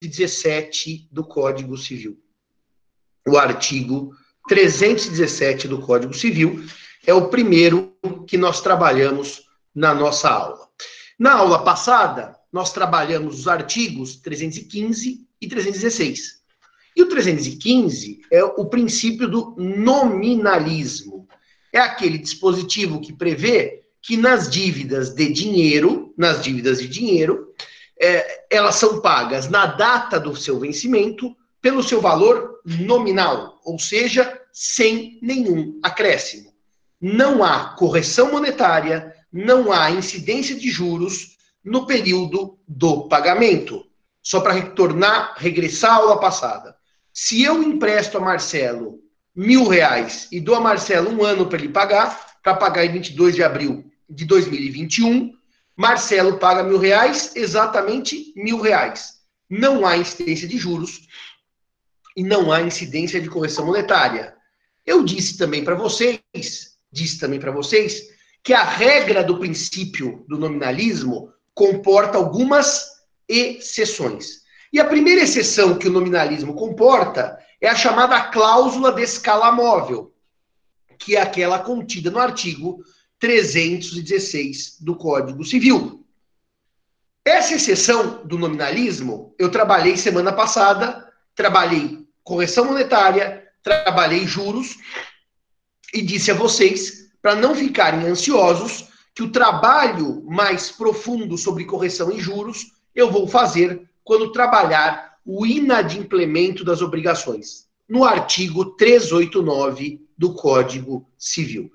317 do Código Civil. O artigo 317 do Código Civil é o primeiro que nós trabalhamos na nossa aula. Na aula passada, nós trabalhamos os artigos 315 e 316. E o 315 é o princípio do nominalismo. É aquele dispositivo que prevê que nas dívidas de dinheiro, nas dívidas de dinheiro, é, elas são pagas na data do seu vencimento pelo seu valor nominal, ou seja, sem nenhum acréscimo. Não há correção monetária, não há incidência de juros no período do pagamento. Só para retornar, regressar à aula passada. Se eu empresto a Marcelo mil reais e dou a Marcelo um ano para ele pagar, para pagar em 22 de abril de 2021, Marcelo paga mil reais, exatamente mil reais. Não há incidência de juros e não há incidência de correção monetária. Eu disse também para vocês, disse também para vocês, que a regra do princípio do nominalismo comporta algumas exceções. E a primeira exceção que o nominalismo comporta é a chamada cláusula de escala móvel, que é aquela contida no artigo 316 do Código Civil. Essa exceção do nominalismo eu trabalhei semana passada, trabalhei correção monetária, trabalhei juros e disse a vocês para não ficarem ansiosos que o trabalho mais profundo sobre correção e juros eu vou fazer quando trabalhar o inadimplemento das obrigações, no artigo 389 do Código Civil.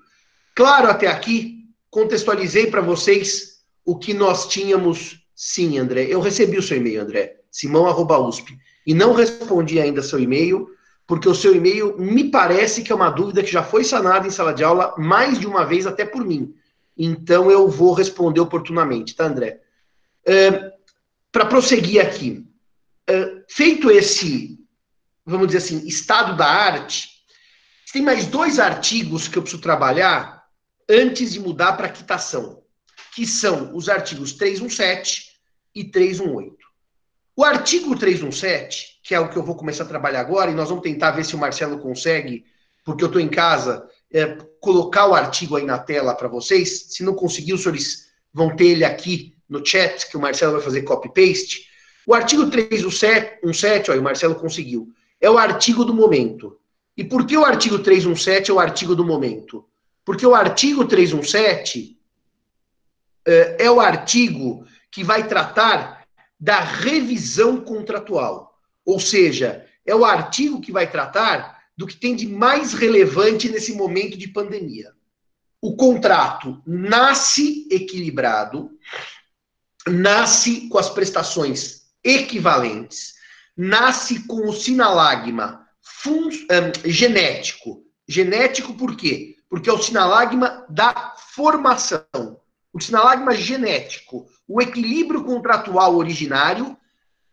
Claro até aqui, contextualizei para vocês o que nós tínhamos. Sim, André, eu recebi o seu e-mail, André, simão.usp, e não respondi ainda seu e-mail, porque o seu e-mail me parece que é uma dúvida que já foi sanada em sala de aula mais de uma vez, até por mim. Então eu vou responder oportunamente, tá, André? Para prosseguir aqui, feito esse, vamos dizer assim, estado da arte, tem mais dois artigos que eu preciso trabalhar antes de mudar para quitação, que são os artigos 317 e 318. O artigo 317, que é o que eu vou começar a trabalhar agora, e nós vamos tentar ver se o Marcelo consegue, porque eu estou em casa, é, colocar o artigo aí na tela para vocês. Se não conseguir, os senhores vão ter ele aqui no chat, que o Marcelo vai fazer copy-paste. O artigo 317, ó, o Marcelo conseguiu, é o artigo do momento. E por que o artigo 317 é o artigo do momento? Porque o artigo 317 é, é o artigo que vai tratar da revisão contratual. Ou seja, é o artigo que vai tratar do que tem de mais relevante nesse momento de pandemia. O contrato nasce equilibrado, nasce com as prestações equivalentes, nasce com o sinalagma um, genético. Genético por quê? Porque é o sinalagma da formação, o sinalagma genético, o equilíbrio contratual originário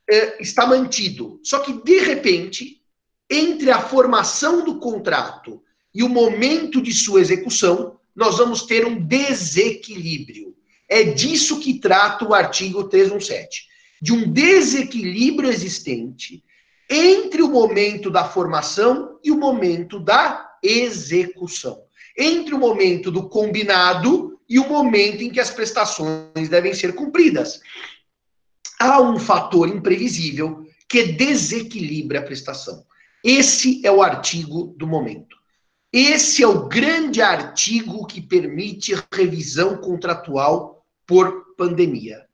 é, está mantido. Só que, de repente, entre a formação do contrato e o momento de sua execução, nós vamos ter um desequilíbrio. É disso que trata o artigo 317. De um desequilíbrio existente entre o momento da formação e o momento da execução entre o momento do combinado e o momento em que as prestações devem ser cumpridas. Há um fator imprevisível que desequilibra a prestação. Esse é o artigo do momento. Esse é o grande artigo que permite revisão contratual por pandemia.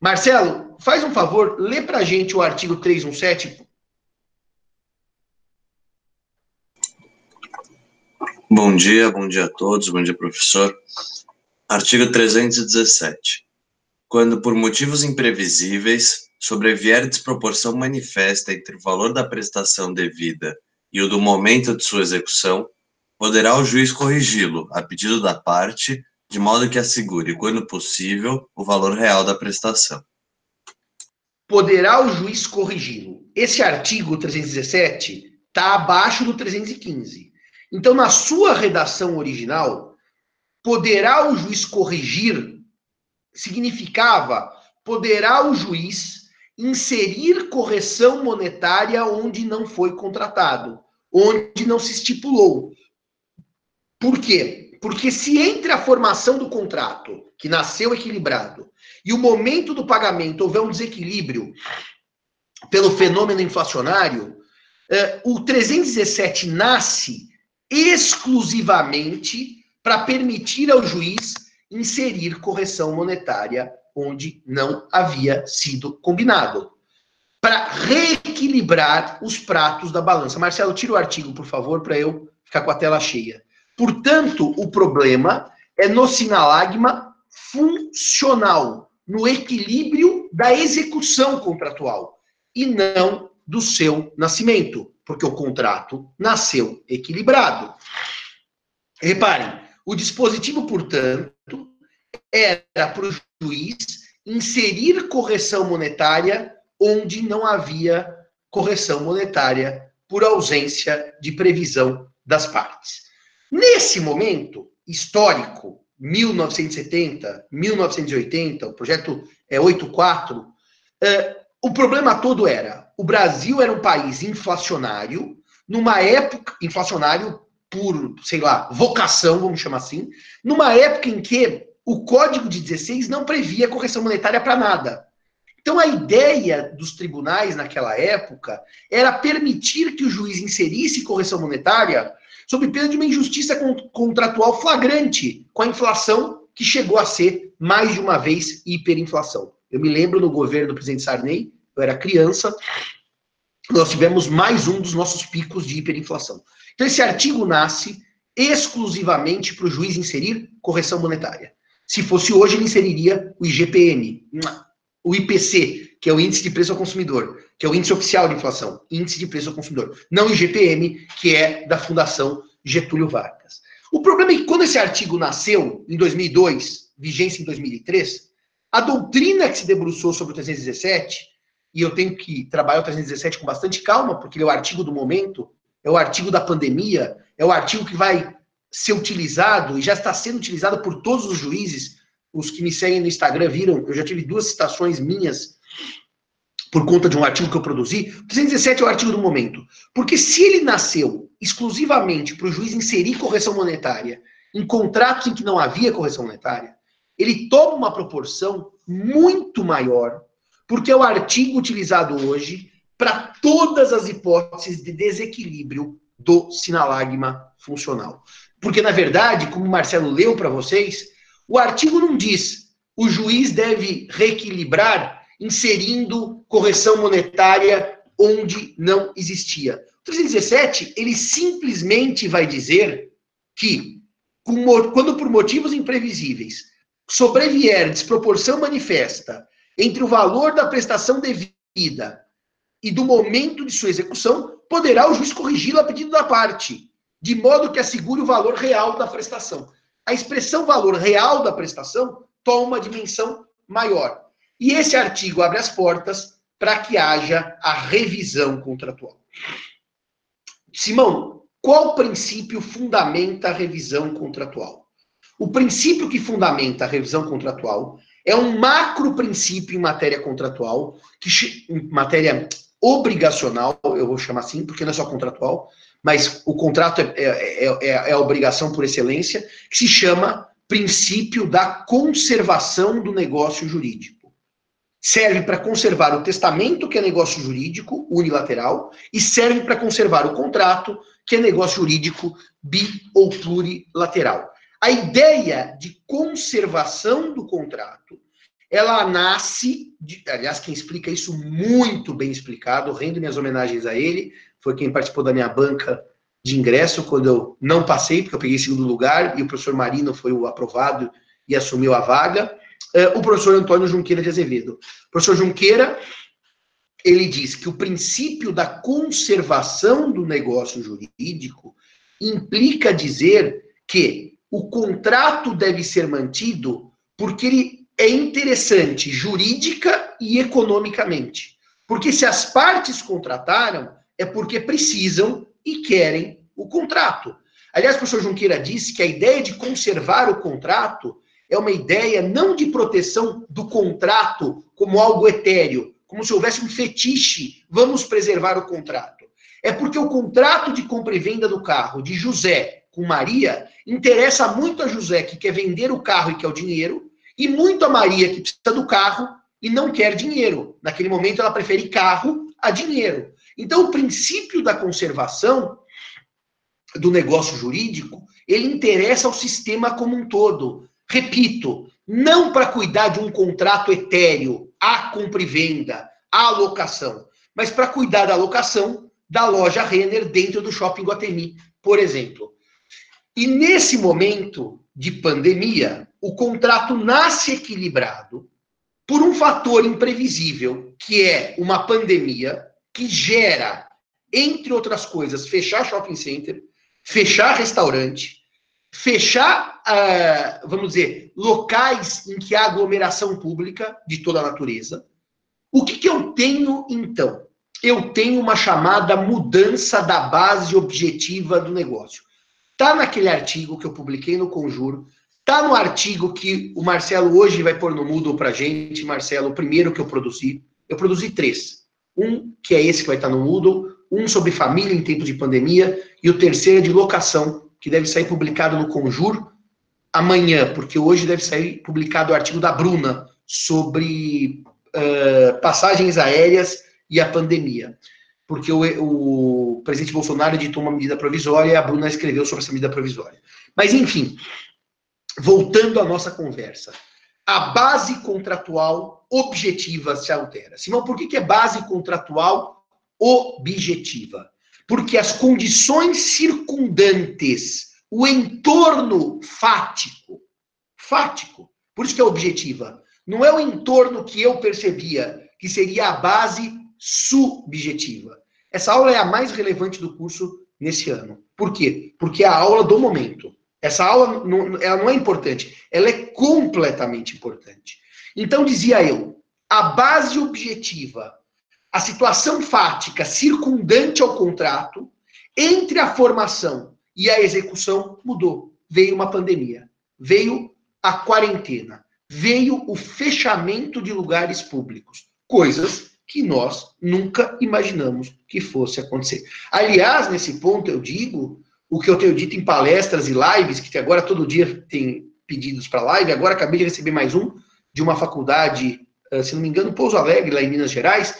Marcelo, faz um favor, lê para a gente o artigo 317, Bom dia, bom dia a todos, bom dia, professor. Artigo 317. Quando, por motivos imprevisíveis, sobrevier desproporção manifesta entre o valor da prestação devida e o do momento de sua execução, poderá o juiz corrigi-lo, a pedido da parte, de modo que assegure, quando possível, o valor real da prestação. Poderá o juiz corrigi-lo. Esse artigo 317 está abaixo do 315. Então, na sua redação original, poderá o juiz corrigir significava poderá o juiz inserir correção monetária onde não foi contratado, onde não se estipulou. Por quê? Porque se entre a formação do contrato, que nasceu equilibrado, e o momento do pagamento houver um desequilíbrio pelo fenômeno inflacionário, eh, o 317 nasce exclusivamente para permitir ao juiz inserir correção monetária onde não havia sido combinado. Para reequilibrar os pratos da balança. Marcelo, tira o artigo, por favor, para eu ficar com a tela cheia. Portanto, o problema é no sinalagma funcional, no equilíbrio da execução contratual, e não do seu nascimento, porque o contrato nasceu equilibrado. Reparem, o dispositivo, portanto, era para o juiz inserir correção monetária onde não havia correção monetária por ausência de previsão das partes. Nesse momento histórico, 1970, 1980, o projeto é 84, é, o problema todo era, o Brasil era um país inflacionário, numa época, inflacionário por, sei lá, vocação, vamos chamar assim, numa época em que o Código de 16 não previa correção monetária para nada. Então, a ideia dos tribunais naquela época era permitir que o juiz inserisse correção monetária sob pena de uma injustiça contratual flagrante com a inflação que chegou a ser mais de uma vez hiperinflação. Eu me lembro no governo do presidente Sarney, eu era criança, nós tivemos mais um dos nossos picos de hiperinflação. Então, esse artigo nasce exclusivamente para o juiz inserir correção monetária. Se fosse hoje, ele inseriria o IGPM, o IPC, que é o Índice de Preço ao Consumidor, que é o índice oficial de inflação, Índice de Preço ao Consumidor, não o IGPM, que é da Fundação Getúlio Vargas. O problema é que quando esse artigo nasceu, em 2002, vigência em 2003, a doutrina que se debruçou sobre o 317, e eu tenho que trabalhar o 317 com bastante calma, porque ele é o artigo do momento, é o artigo da pandemia, é o artigo que vai ser utilizado e já está sendo utilizado por todos os juízes. Os que me seguem no Instagram viram, eu já tive duas citações minhas por conta de um artigo que eu produzi. O 317 é o artigo do momento. Porque se ele nasceu exclusivamente para o juiz inserir correção monetária em contratos em que não havia correção monetária, ele toma uma proporção muito maior, porque é o artigo utilizado hoje para todas as hipóteses de desequilíbrio do sinalagma funcional. Porque, na verdade, como o Marcelo leu para vocês, o artigo não diz o juiz deve reequilibrar inserindo correção monetária onde não existia. O 317, ele simplesmente vai dizer que, quando por motivos imprevisíveis sobrevier desproporção manifesta entre o valor da prestação devida e do momento de sua execução, poderá o juiz corrigi-la a pedido da parte de modo que assegure o valor real da prestação. A expressão valor real da prestação toma uma dimensão maior. E esse artigo abre as portas para que haja a revisão contratual. Simão, qual princípio fundamenta a revisão contratual? O princípio que fundamenta a revisão contratual é um macro princípio em matéria contratual, que, em matéria obrigacional, eu vou chamar assim, porque não é só contratual, mas o contrato é, é, é, é, a obrigação por excelência, que se chama princípio da conservação do negócio jurídico. Serve para conservar o testamento, que é negócio jurídico unilateral, e serve para conservar o contrato, que é negócio jurídico bi ou plurilateral. A ideia de conservação do contrato, ela nasce, de, aliás, quem explica isso muito bem explicado, rendo minhas homenagens a ele, foi quem participou da minha banca de ingresso quando eu não passei, porque eu peguei segundo lugar, e o professor Marino foi o aprovado e assumiu a vaga. É, o professor Antônio Junqueira de Azevedo. O professor Junqueira, ele diz que o princípio da conservação do negócio jurídico implica dizer que o contrato deve ser mantido porque ele é interessante jurídica e economicamente. Porque se as partes contrataram, é porque precisam e querem o contrato. Aliás, o professor Junqueira disse que a ideia de conservar o contrato é uma ideia não de proteção do contrato como algo etéreo, como se houvesse um fetiche, vamos preservar o contrato. É porque o contrato de compra e venda do carro de José com Maria interessa muito a José, que quer vender o carro e quer o dinheiro, e muito a Maria, que precisa do carro e não quer dinheiro. Naquele momento, ela prefere carro a dinheiro. Então, o princípio da conservação do negócio jurídico, ele interessa ao sistema como um todo. Repito, não para cuidar de um contrato etéreo, a compra e venda, a alocação, mas para cuidar da alocação da loja Renner dentro do Shopping Guatemi, por exemplo. E nesse momento de pandemia, o contrato nasce equilibrado por um fator imprevisível, que é uma pandemia que gera, entre outras coisas, fechar shopping center, fechar restaurante, fechar, uh, vamos dizer, locais em que há aglomeração pública de toda a natureza. O que, que eu tenho, então? Eu tenho uma chamada mudança da base objetiva do negócio. Está naquele artigo que eu publiquei no Conjuro, está no artigo que o Marcelo hoje vai pôr no Moodle para gente, Marcelo, o primeiro que eu produzi. Eu produzi três. Um, que é esse que vai estar no Moodle, um sobre família em tempo de pandemia, e o terceiro é de locação, que deve sair publicado no Conjur amanhã, porque hoje deve sair publicado o artigo da Bruna sobre uh, passagens aéreas e a pandemia. Porque o, o presidente Bolsonaro editou uma medida provisória e a Bruna escreveu sobre essa medida provisória. Mas, enfim, voltando à nossa conversa. A base contratual objetiva se altera. Simão, por que, que é base contratual objetiva? porque as condições circundantes, o entorno fático, fático, por isso que é objetiva, não é o entorno que eu percebia, que seria a base subjetiva. Essa aula é a mais relevante do curso nesse ano. Por quê? Porque é a aula do momento. Essa aula não, ela não é importante, ela é completamente importante. Então, dizia eu, a base objetiva a situação fática circundante ao contrato, entre a formação e a execução, mudou. Veio uma pandemia, veio a quarentena, veio o fechamento de lugares públicos, coisas que nós nunca imaginamos que fosse acontecer. Aliás, nesse ponto eu digo o que eu tenho dito em palestras e lives, que agora todo dia tem pedidos para live, agora acabei de receber mais um de uma faculdade eh, se não me engano, Pouso Alegre, lá em Minas Gerais.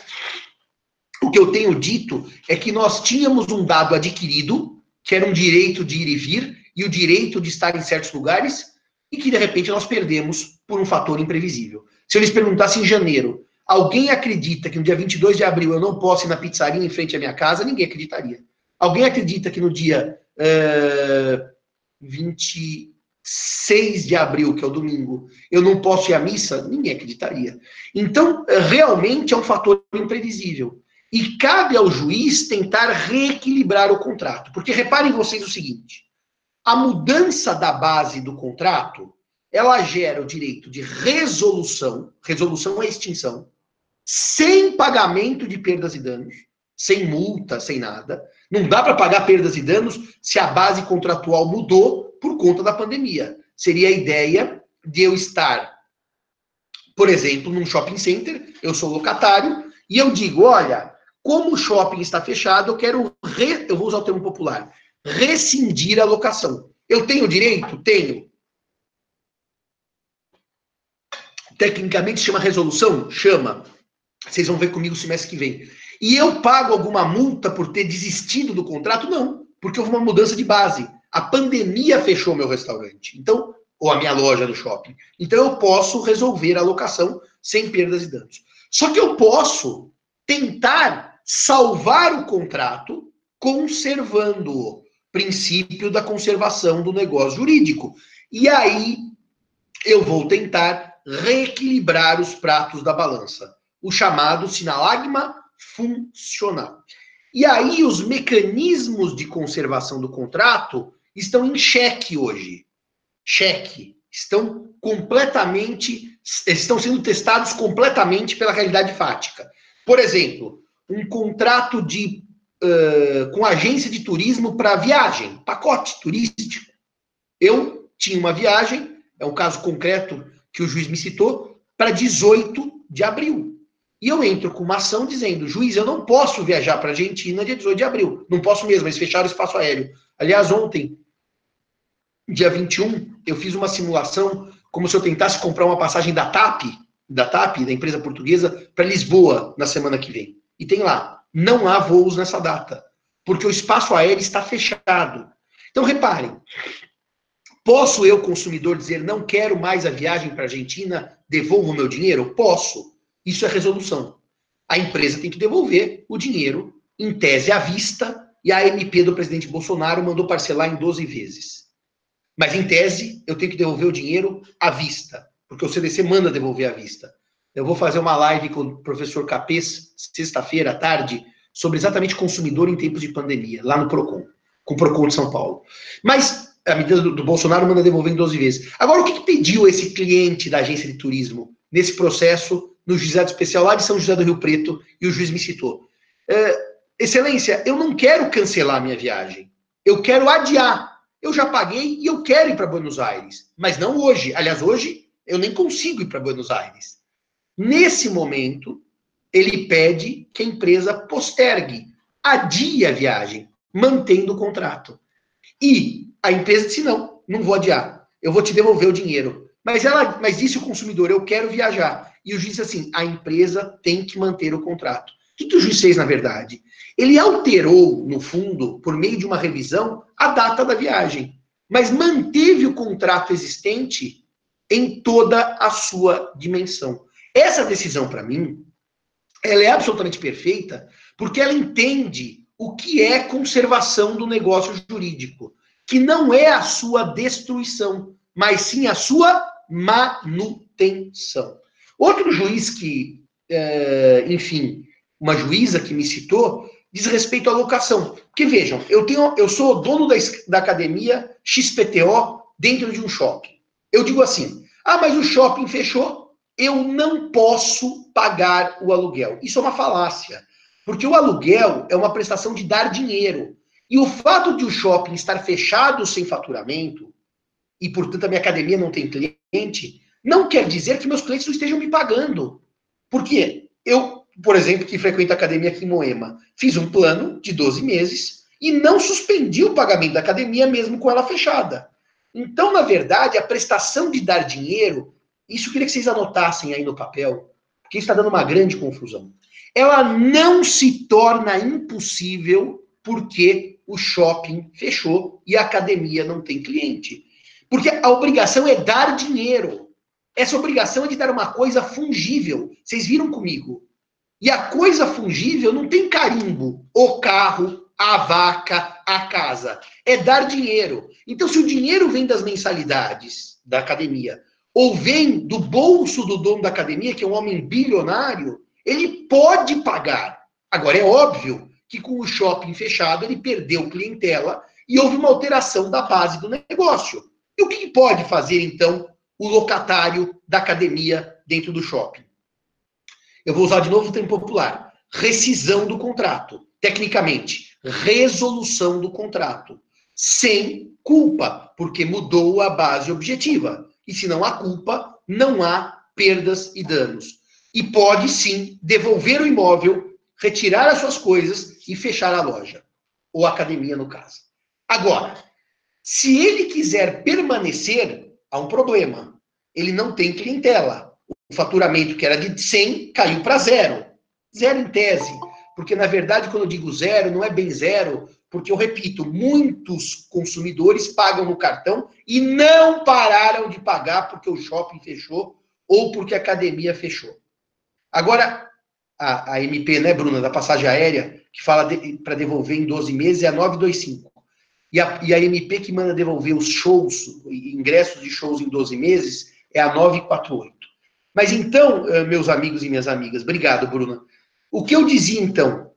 O que eu tenho dito é que nós tínhamos um dado adquirido, que era um direito de ir e vir, e o direito de estar em certos lugares, e que de repente nós perdemos por um fator imprevisível. Se eu lhes perguntasse em janeiro, alguém acredita que no dia 22 de abril eu não posso ir na pizzaria em frente à minha casa? Ninguém acreditaria. Alguém acredita que no dia uh, 20, 6 de abril, que é o domingo, eu não posso ir à missa, ninguém acreditaria. Então, realmente é um fator imprevisível. E cabe ao juiz tentar reequilibrar o contrato. Porque reparem vocês o seguinte: a mudança da base do contrato ela gera o direito de resolução, resolução é extinção, sem pagamento de perdas e danos, sem multa, sem nada. Não dá para pagar perdas e danos se a base contratual mudou por conta da pandemia. Seria a ideia de eu estar, por exemplo, num shopping center, eu sou locatário, e eu digo: olha, como o shopping está fechado, eu quero, re, eu vou usar o termo popular, rescindir a locação. Eu tenho direito? Tenho. Tecnicamente chama resolução? Chama. Vocês vão ver comigo semestre que vem. E eu pago alguma multa por ter desistido do contrato? Não, porque houve uma mudança de base. A pandemia fechou meu restaurante, então ou a minha loja no shopping. Então eu posso resolver a locação sem perdas e danos. Só que eu posso tentar salvar o contrato conservando o princípio da conservação do negócio jurídico. E aí eu vou tentar reequilibrar os pratos da balança, o chamado sinalagma funcional. E aí os mecanismos de conservação do contrato estão em xeque hoje. Xeque. Estão completamente, estão sendo testados completamente pela realidade fática. Por exemplo, um contrato de uh, com agência de turismo para viagem, pacote turístico. Eu tinha uma viagem, é um caso concreto que o juiz me citou, para 18 de abril. E eu entro com uma ação dizendo, juiz, eu não posso viajar para a Argentina dia 18 de abril. Não posso mesmo, eles fecharam o espaço aéreo. Aliás, ontem, dia 21, eu fiz uma simulação como se eu tentasse comprar uma passagem da TAP, da TAP, da empresa portuguesa, para Lisboa na semana que vem. E tem lá, não há voos nessa data, porque o espaço aéreo está fechado. Então, reparem, posso eu, consumidor, dizer não quero mais a viagem para a Argentina, devolvo o meu dinheiro? Posso. Isso é resolução. A empresa tem que devolver o dinheiro, em tese à vista, e a MP do presidente Bolsonaro mandou parcelar em 12 vezes. Mas, em tese, eu tenho que devolver o dinheiro à vista, porque o CDC manda devolver à vista. Eu vou fazer uma live com o professor Capês, sexta-feira à tarde, sobre exatamente consumidor em tempos de pandemia, lá no PROCON, com o PROCON de São Paulo. Mas a medida do, do Bolsonaro manda devolver em 12 vezes. Agora, o que, que pediu esse cliente da agência de turismo nesse processo no juizado especial lá de São José do Rio Preto e o juiz me citou. É, Excelência, eu não quero cancelar minha viagem. Eu quero adiar. Eu já paguei e eu quero ir para Buenos Aires, mas não hoje. Aliás, hoje eu nem consigo ir para Buenos Aires. Nesse momento, ele pede que a empresa postergue, adie a viagem, mantendo o contrato. E a empresa disse: não, não vou adiar. Eu vou te devolver o dinheiro. Mas ela, mas disse o consumidor: eu quero viajar. E o juiz disse assim: a empresa tem que manter o contrato. O que, o juiz fez, na verdade? Ele alterou, no fundo, por meio de uma revisão, a data da viagem, mas manteve o contrato existente em toda a sua dimensão. Essa decisão, para mim, ela é absolutamente perfeita, porque ela entende o que é conservação do negócio jurídico, que não é a sua destruição, mas sim a sua manutenção. Outro juiz que, é, enfim, uma juíza que me citou, diz respeito à locação. Porque vejam, eu tenho, eu sou dono da, da academia XPTO dentro de um shopping. Eu digo assim: ah, mas o shopping fechou, eu não posso pagar o aluguel. Isso é uma falácia. Porque o aluguel é uma prestação de dar dinheiro. E o fato de o shopping estar fechado sem faturamento, e portanto a minha academia não tem cliente, não quer dizer que meus clientes não estejam me pagando. Por quê? Eu, por exemplo, que frequento a academia aqui em Moema, fiz um plano de 12 meses e não suspendi o pagamento da academia mesmo com ela fechada. Então, na verdade, a prestação de dar dinheiro, isso eu queria que vocês anotassem aí no papel, porque está dando uma grande confusão. Ela não se torna impossível porque o shopping fechou e a academia não tem cliente. Porque a obrigação é dar dinheiro. Essa obrigação é de dar uma coisa fungível. Vocês viram comigo? E a coisa fungível não tem carimbo. O carro, a vaca, a casa. É dar dinheiro. Então, se o dinheiro vem das mensalidades da academia, ou vem do bolso do dono da academia, que é um homem bilionário, ele pode pagar. Agora, é óbvio que com o shopping fechado, ele perdeu clientela e houve uma alteração da base do negócio. E o que pode fazer, então, o locatário da academia dentro do shopping. Eu vou usar de novo o termo popular. Rescisão do contrato. Tecnicamente, resolução do contrato. Sem culpa, porque mudou a base objetiva. E se não há culpa, não há perdas e danos. E pode sim devolver o imóvel, retirar as suas coisas e fechar a loja. Ou a academia, no caso. Agora, se ele quiser permanecer, há um problema. Ele não tem clientela. O faturamento que era de 100 caiu para zero. Zero em tese. Porque, na verdade, quando eu digo zero, não é bem zero, porque eu repito, muitos consumidores pagam no cartão e não pararam de pagar porque o shopping fechou ou porque a academia fechou. Agora, a, a MP, né, Bruna, da passagem aérea, que fala de, para devolver em 12 meses, é a 925. E a, e a MP que manda devolver os shows, ingressos de shows em 12 meses, é a 948. Mas então, eh, meus amigos e minhas amigas, obrigado, Bruna. O que eu dizia então?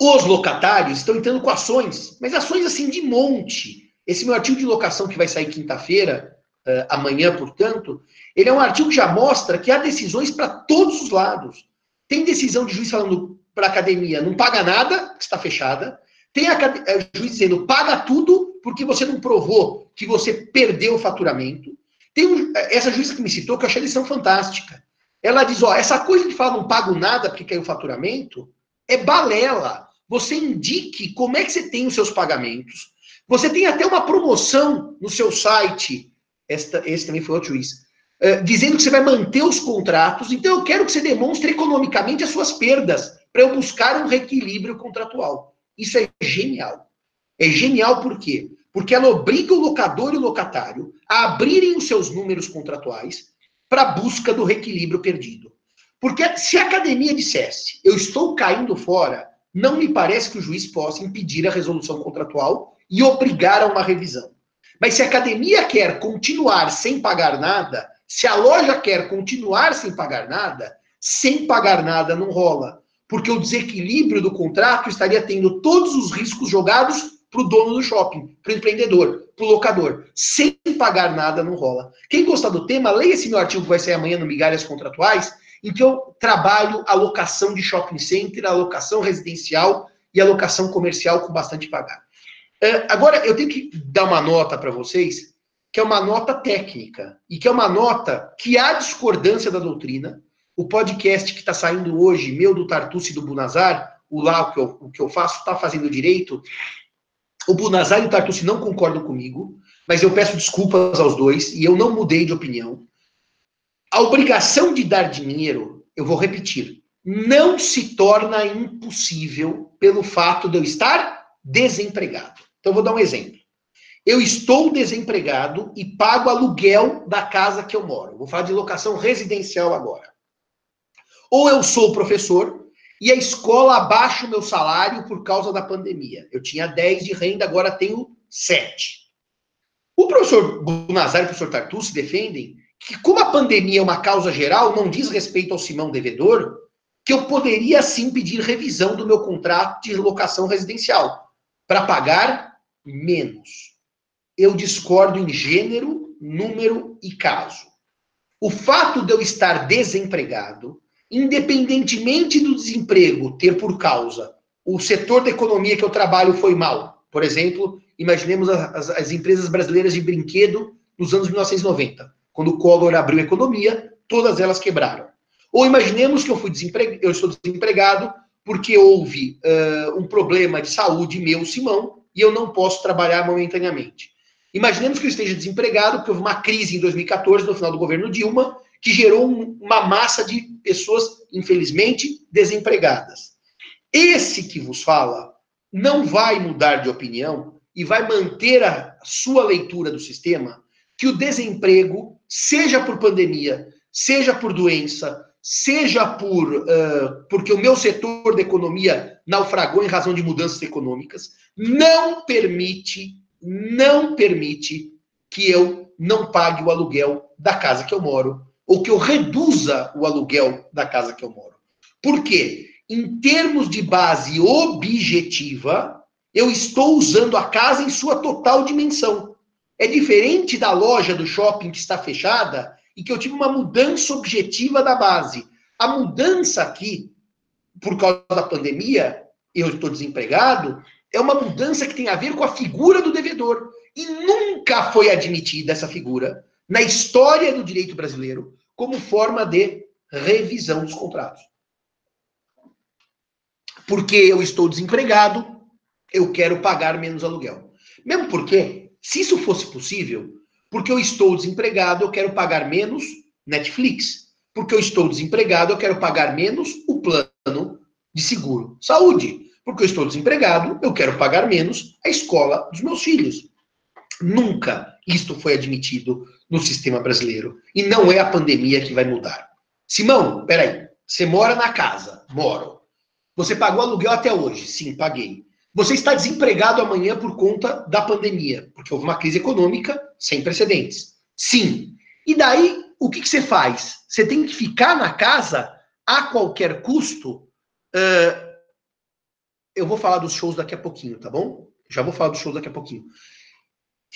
Os locatários estão entrando com ações, mas ações assim de monte. Esse meu artigo de locação que vai sair quinta-feira, uh, amanhã, portanto, ele é um artigo que já mostra que há decisões para todos os lados. Tem decisão de juiz falando para a academia, não paga nada, que está fechada. Tem a, a juiz dizendo, paga tudo, porque você não provou que você perdeu o faturamento. Tem um, essa juíza que me citou, que eu achei a lição fantástica. Ela diz, ó, essa coisa de falar não pago nada porque caiu o faturamento é balela. Você indique como é que você tem os seus pagamentos. Você tem até uma promoção no seu site, esta, esse também foi outro juiz, uh, dizendo que você vai manter os contratos. Então eu quero que você demonstre economicamente as suas perdas para eu buscar um reequilíbrio contratual. Isso é genial. É genial por quê? Porque ela obriga o locador e o locatário a abrirem os seus números contratuais para busca do reequilíbrio perdido. Porque se a academia dissesse, eu estou caindo fora, não me parece que o juiz possa impedir a resolução contratual e obrigar a uma revisão. Mas se a academia quer continuar sem pagar nada, se a loja quer continuar sem pagar nada, sem pagar nada não rola. Porque o desequilíbrio do contrato estaria tendo todos os riscos jogados para o dono do shopping, para o empreendedor, para o locador. Sem pagar nada não rola. Quem gostar do tema, leia esse meu artigo que vai sair amanhã no Migalhas Contratuais, em que eu trabalho a locação de shopping center, a locação residencial e a locação comercial com bastante pagar. Uh, agora, eu tenho que dar uma nota para vocês, que é uma nota técnica, e que é uma nota que há discordância da doutrina. O podcast que está saindo hoje, meu do Tartucci e do Bunazar, o lá o que eu, o que eu faço, está fazendo direito, o Bunazar e o Tartucci não concordam comigo, mas eu peço desculpas aos dois e eu não mudei de opinião. A obrigação de dar dinheiro, eu vou repetir, não se torna impossível pelo fato de eu estar desempregado. Então, vou dar um exemplo. Eu estou desempregado e pago aluguel da casa que eu moro. Vou falar de locação residencial agora. Ou eu sou professor e a escola abaixa o meu salário por causa da pandemia. Eu tinha 10 de renda, agora tenho 7. O professor Bunazar e o professor Tartucci defendem que, como a pandemia é uma causa geral, não diz respeito ao Simão devedor, que eu poderia sim pedir revisão do meu contrato de locação residencial para pagar menos. Eu discordo em gênero, número e caso. O fato de eu estar desempregado independentemente do desemprego ter por causa o setor da economia que eu trabalho foi mal. Por exemplo, imaginemos as, as empresas brasileiras de brinquedo nos anos 1990, quando o Collor abriu a economia, todas elas quebraram. Ou imaginemos que eu fui desempregado, eu estou desempregado porque houve uh, um problema de saúde meu, Simão, e eu não posso trabalhar momentaneamente. Imaginemos que eu esteja desempregado porque houve uma crise em 2014, no final do governo Dilma, que gerou um, uma massa de pessoas, infelizmente, desempregadas. Esse que vos fala não vai mudar de opinião e vai manter a sua leitura do sistema que o desemprego, seja por pandemia, seja por doença, seja por uh, porque o meu setor da economia naufragou em razão de mudanças econômicas, não permite, não permite que eu não pague o aluguel da casa que eu moro ou que eu reduza o aluguel da casa que eu moro. Por quê? Em termos de base objetiva, eu estou usando a casa em sua total dimensão. É diferente da loja do shopping que está fechada e que eu tive uma mudança objetiva da base. A mudança aqui, por causa da pandemia, eu estou desempregado, é uma mudança que tem a ver com a figura do devedor. E nunca foi admitida essa figura na história do direito brasileiro como forma de revisão dos contratos. Porque eu estou desempregado, eu quero pagar menos aluguel. Mesmo porque, se isso fosse possível, porque eu estou desempregado, eu quero pagar menos Netflix. Porque eu estou desempregado, eu quero pagar menos o plano de seguro saúde. Porque eu estou desempregado, eu quero pagar menos a escola dos meus filhos. Nunca isto foi admitido no sistema brasileiro. E não é a pandemia que vai mudar. Simão, peraí. Você mora na casa? Moro. Você pagou aluguel até hoje? Sim, paguei. Você está desempregado amanhã por conta da pandemia, porque houve uma crise econômica sem precedentes. Sim. E daí, o que, que você faz? Você tem que ficar na casa a qualquer custo. Uh, eu vou falar dos shows daqui a pouquinho, tá bom? Já vou falar dos shows daqui a pouquinho.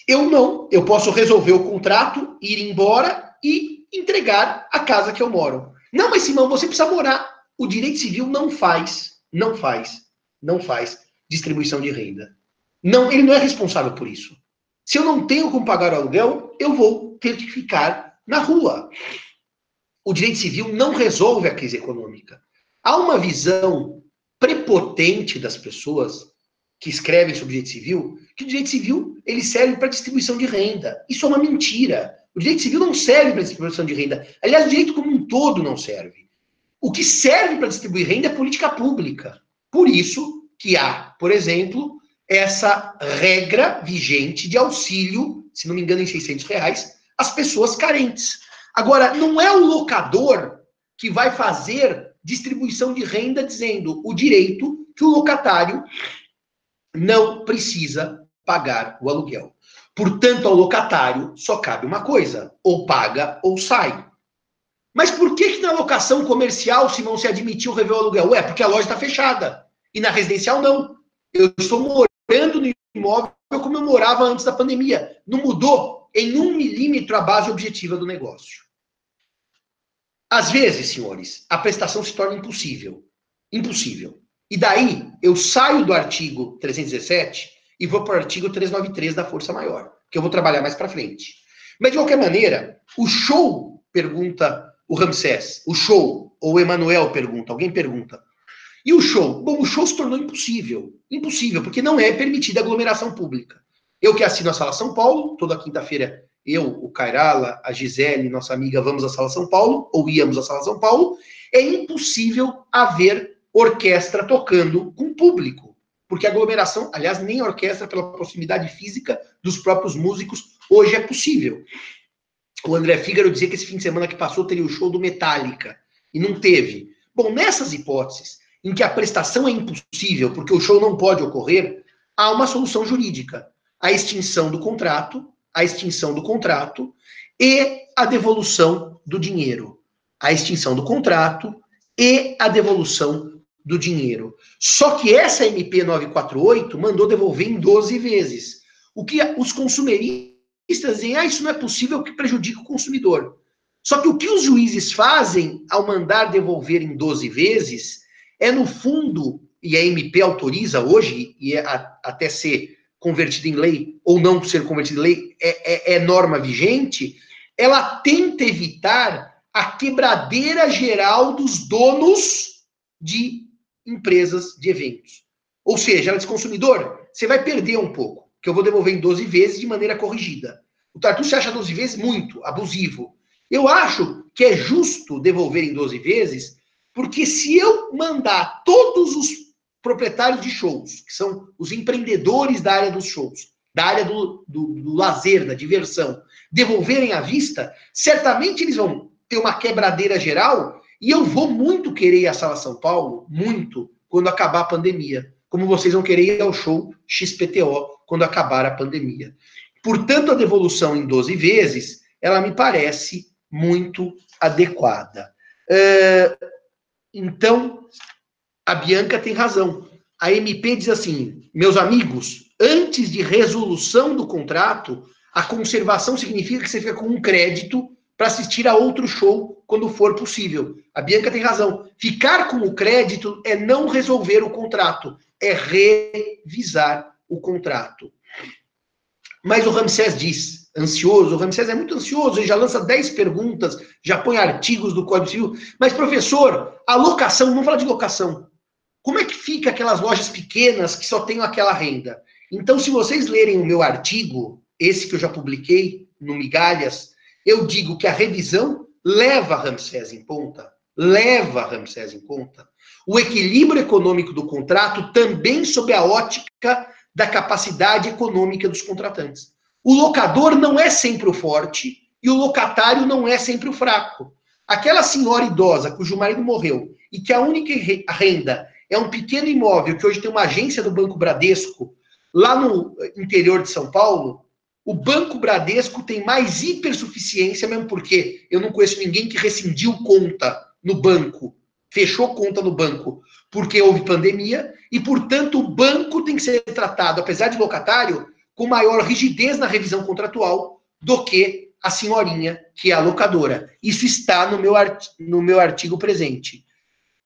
Eu não. Eu posso resolver o contrato, ir embora e entregar a casa que eu moro. Não, mas Simão, você precisa morar. O direito civil não faz, não faz, não faz distribuição de renda. Não, ele não é responsável por isso. Se eu não tenho como pagar o aluguel, eu vou ter que ficar na rua. o direito civil não resolve a crise econômica. Há uma visão prepotente das pessoas que escrevem sobre direito civil, que o direito civil ele serve para distribuição de renda. Isso é uma mentira. O direito civil não serve para distribuição de renda. Aliás, o direito como um todo não serve. O que serve para distribuir renda é política pública. Por isso que há, por exemplo, essa regra vigente de auxílio, se não me engano, em 600 reais, às pessoas carentes. Agora, não é o locador que vai fazer distribuição de renda dizendo o direito que o locatário não precisa pagar o aluguel. Portanto, ao locatário só cabe uma coisa: ou paga ou sai. Mas por que, que na locação comercial, se não se admitiu rever o aluguel? Ué, porque a loja está fechada. E na residencial, não. Eu estou morando no imóvel como eu morava antes da pandemia. Não mudou em um milímetro a base objetiva do negócio. Às vezes, senhores, a prestação se torna impossível. Impossível. E daí, eu saio do artigo 317 e vou para o artigo 393 da força maior, que eu vou trabalhar mais para frente. Mas, de qualquer maneira, o show, pergunta o Ramsés, o show, ou o Emanuel pergunta, alguém pergunta. E o show? Bom, o show se tornou impossível. Impossível, porque não é permitida aglomeração pública. Eu que assino a Sala São Paulo, toda quinta-feira eu, o Cairala, a Gisele, nossa amiga, vamos à Sala São Paulo, ou íamos à Sala São Paulo, é impossível haver orquestra tocando com público. Porque aglomeração, aliás, nem orquestra, pela proximidade física dos próprios músicos, hoje é possível. O André Fígaro dizia que esse fim de semana que passou teria o show do Metallica, e não teve. Bom, nessas hipóteses, em que a prestação é impossível, porque o show não pode ocorrer, há uma solução jurídica: a extinção do contrato, a extinção do contrato e a devolução do dinheiro. A extinção do contrato e a devolução do dinheiro. Só que essa MP 948 mandou devolver em 12 vezes. O que os consumeristas dizem, ah, isso não é possível que prejudique o consumidor. Só que o que os juízes fazem ao mandar devolver em 12 vezes é, no fundo, e a MP autoriza hoje, e é a, até ser convertida em lei ou não ser convertida em lei, é, é, é norma vigente, ela tenta evitar a quebradeira geral dos donos de empresas de eventos. Ou seja, ela diz, consumidor, você vai perder um pouco, que eu vou devolver em 12 vezes de maneira corrigida. O Tartu se acha 12 vezes muito abusivo. Eu acho que é justo devolver em 12 vezes, porque se eu mandar todos os proprietários de shows, que são os empreendedores da área dos shows, da área do, do, do lazer, da diversão, devolverem à vista, certamente eles vão ter uma quebradeira geral e eu vou muito querer ir à Sala São Paulo, muito, quando acabar a pandemia. Como vocês vão querer ir ao show XPTO quando acabar a pandemia. Portanto, a devolução em 12 vezes, ela me parece muito adequada. É, então, a Bianca tem razão. A MP diz assim: meus amigos, antes de resolução do contrato, a conservação significa que você fica com um crédito para assistir a outro show quando for possível. A Bianca tem razão. Ficar com o crédito é não resolver o contrato, é revisar o contrato. Mas o Ramsés diz, ansioso, o Ramsés é muito ansioso, ele já lança 10 perguntas, já põe artigos do Código Civil. Mas, professor, a locação, vamos falar de locação. Como é que fica aquelas lojas pequenas que só têm aquela renda? Então, se vocês lerem o meu artigo, esse que eu já publiquei no Migalhas, eu digo que a revisão leva Ramsés em conta, leva Ramsés em conta o equilíbrio econômico do contrato também sob a ótica da capacidade econômica dos contratantes. O locador não é sempre o forte e o locatário não é sempre o fraco. Aquela senhora idosa cujo marido morreu e que a única renda é um pequeno imóvel que hoje tem uma agência do Banco Bradesco lá no interior de São Paulo, o Banco Bradesco tem mais hipersuficiência, mesmo porque eu não conheço ninguém que rescindiu conta no banco, fechou conta no banco, porque houve pandemia, e, portanto, o banco tem que ser tratado, apesar de locatário, com maior rigidez na revisão contratual do que a senhorinha, que é a locadora. Isso está no meu, art no meu artigo presente.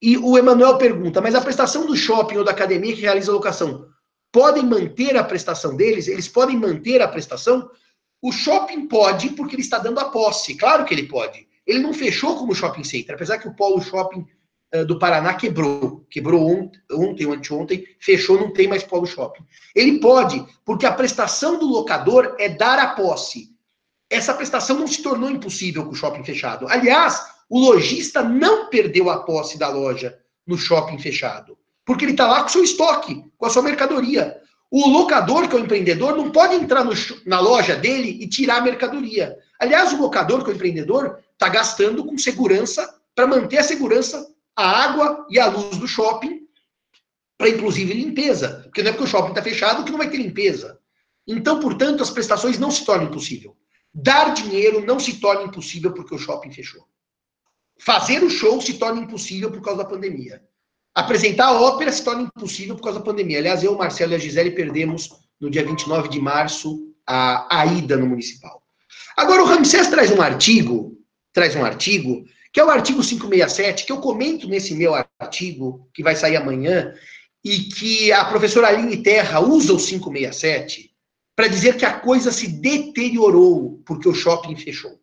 E o Emanuel pergunta, mas a prestação do shopping ou da academia que realiza a locação podem manter a prestação deles? Eles podem manter a prestação? O shopping pode, porque ele está dando a posse. Claro que ele pode. ele não fechou como shopping center, apesar que o polo shopping uh, do Paraná quebrou. Quebrou ontem, ontem ou anteontem, fechou, não tem mais polo shopping. Ele pode, porque a prestação do locador é dar a posse. Essa prestação não se tornou impossível com o shopping fechado. Aliás, o lojista não perdeu a posse da loja no shopping fechado, porque ele está lá com seu estoque, com a sua mercadoria. O locador, que é o empreendedor, não pode entrar no, na loja dele e tirar a mercadoria. Aliás, o locador, que é o empreendedor, está gastando com segurança para manter a segurança, a água e a luz do shopping, para inclusive limpeza. Porque não é porque o shopping está fechado que não vai ter limpeza. Então, portanto, as prestações não se tornam impossível. Dar dinheiro não se torna impossível porque o shopping fechou. Fazer o show se torna impossível por causa da pandemia. Apresentar a ópera se torna impossível por causa da pandemia. Aliás, eu, Marcelo e a Gisele perdemos no dia 29 de março a, a ida no municipal. Agora, o Ramsés traz um artigo, traz um artigo, que é o artigo 567, que eu comento nesse meu artigo, que vai sair amanhã, e que a professora Aline Terra usa o 567 para dizer que a coisa se deteriorou porque o shopping fechou.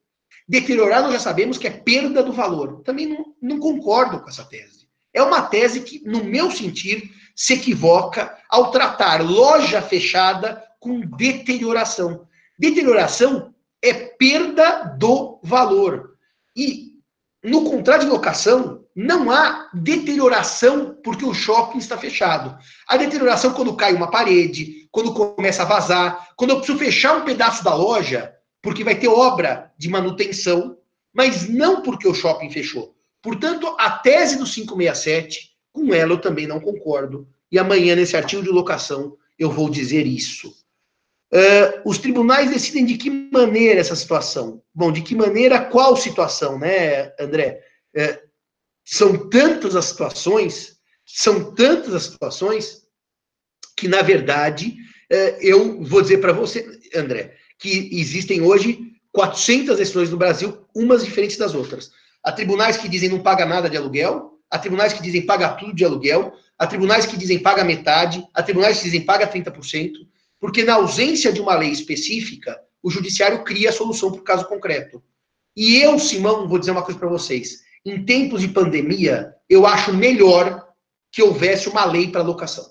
Deteriorar, nós já sabemos que é perda do valor. Também não, não concordo com essa tese. É uma tese que, no meu sentir, se equivoca ao tratar loja fechada com deterioração. Deterioração é perda do valor. E no contrato de locação, não há deterioração porque o shopping está fechado. A deterioração quando cai uma parede, quando começa a vazar, quando eu preciso fechar um pedaço da loja, porque vai ter obra de manutenção, mas não porque o shopping fechou. Portanto, a tese do 567, com ela eu também não concordo. E amanhã, nesse artigo de locação, eu vou dizer isso. Uh, os tribunais decidem de que maneira essa situação. Bom, de que maneira, qual situação, né, André? Uh, são tantas as situações, são tantas as situações, que, na verdade, uh, eu vou dizer para você, André, que existem hoje 400 decisões no Brasil, umas diferentes das outras. Há tribunais que dizem não paga nada de aluguel, há tribunais que dizem paga tudo de aluguel, há tribunais que dizem paga metade, há tribunais que dizem paga 30%, porque na ausência de uma lei específica, o judiciário cria a solução para o caso concreto. E eu, Simão, vou dizer uma coisa para vocês. Em tempos de pandemia, eu acho melhor que houvesse uma lei para locação.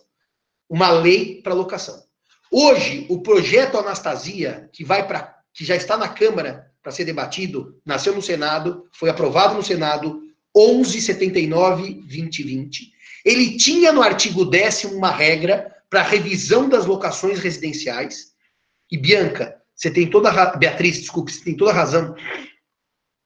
Uma lei para locação. Hoje, o projeto Anastasia, que vai para que já está na Câmara para ser debatido, nasceu no Senado, foi aprovado no Senado 1179-2020. Ele tinha no artigo 10 uma regra para revisão das locações residenciais. E Bianca, você tem toda a Beatriz, desculpe, você tem toda a razão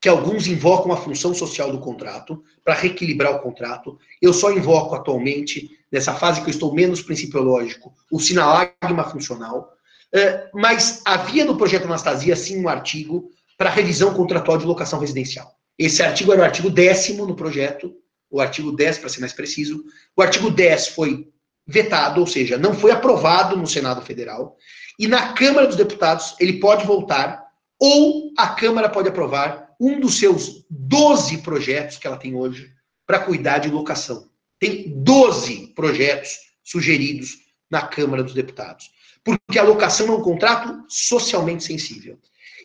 que alguns invocam a função social do contrato para reequilibrar o contrato. Eu só invoco atualmente, nessa fase que eu estou menos principiológico, o sinalagma funcional. Uh, mas havia no projeto Anastasia, sim, um artigo para revisão contratual de locação residencial. Esse artigo era o artigo 10 no projeto, o artigo 10, para ser mais preciso. O artigo 10 foi vetado, ou seja, não foi aprovado no Senado Federal. E na Câmara dos Deputados, ele pode voltar, ou a Câmara pode aprovar um dos seus 12 projetos que ela tem hoje para cuidar de locação. Tem 12 projetos sugeridos na Câmara dos Deputados. Porque a locação é um contrato socialmente sensível.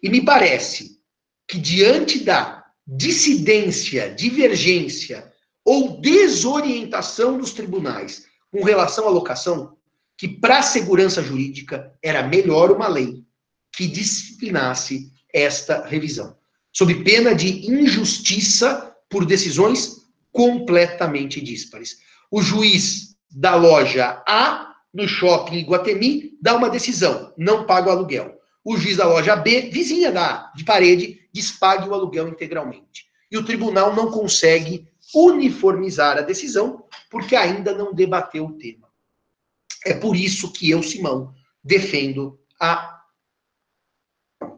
E me parece que diante da dissidência, divergência ou desorientação dos tribunais com relação à locação, que para a segurança jurídica era melhor uma lei que disciplinasse esta revisão, sob pena de injustiça por decisões completamente díspares. O juiz da loja A, no shopping Iguatemi, dá uma decisão, não paga o aluguel o juiz da loja B, vizinha da, de parede, despague o aluguel integralmente. E o tribunal não consegue uniformizar a decisão, porque ainda não debateu o tema. É por isso que eu, Simão, defendo a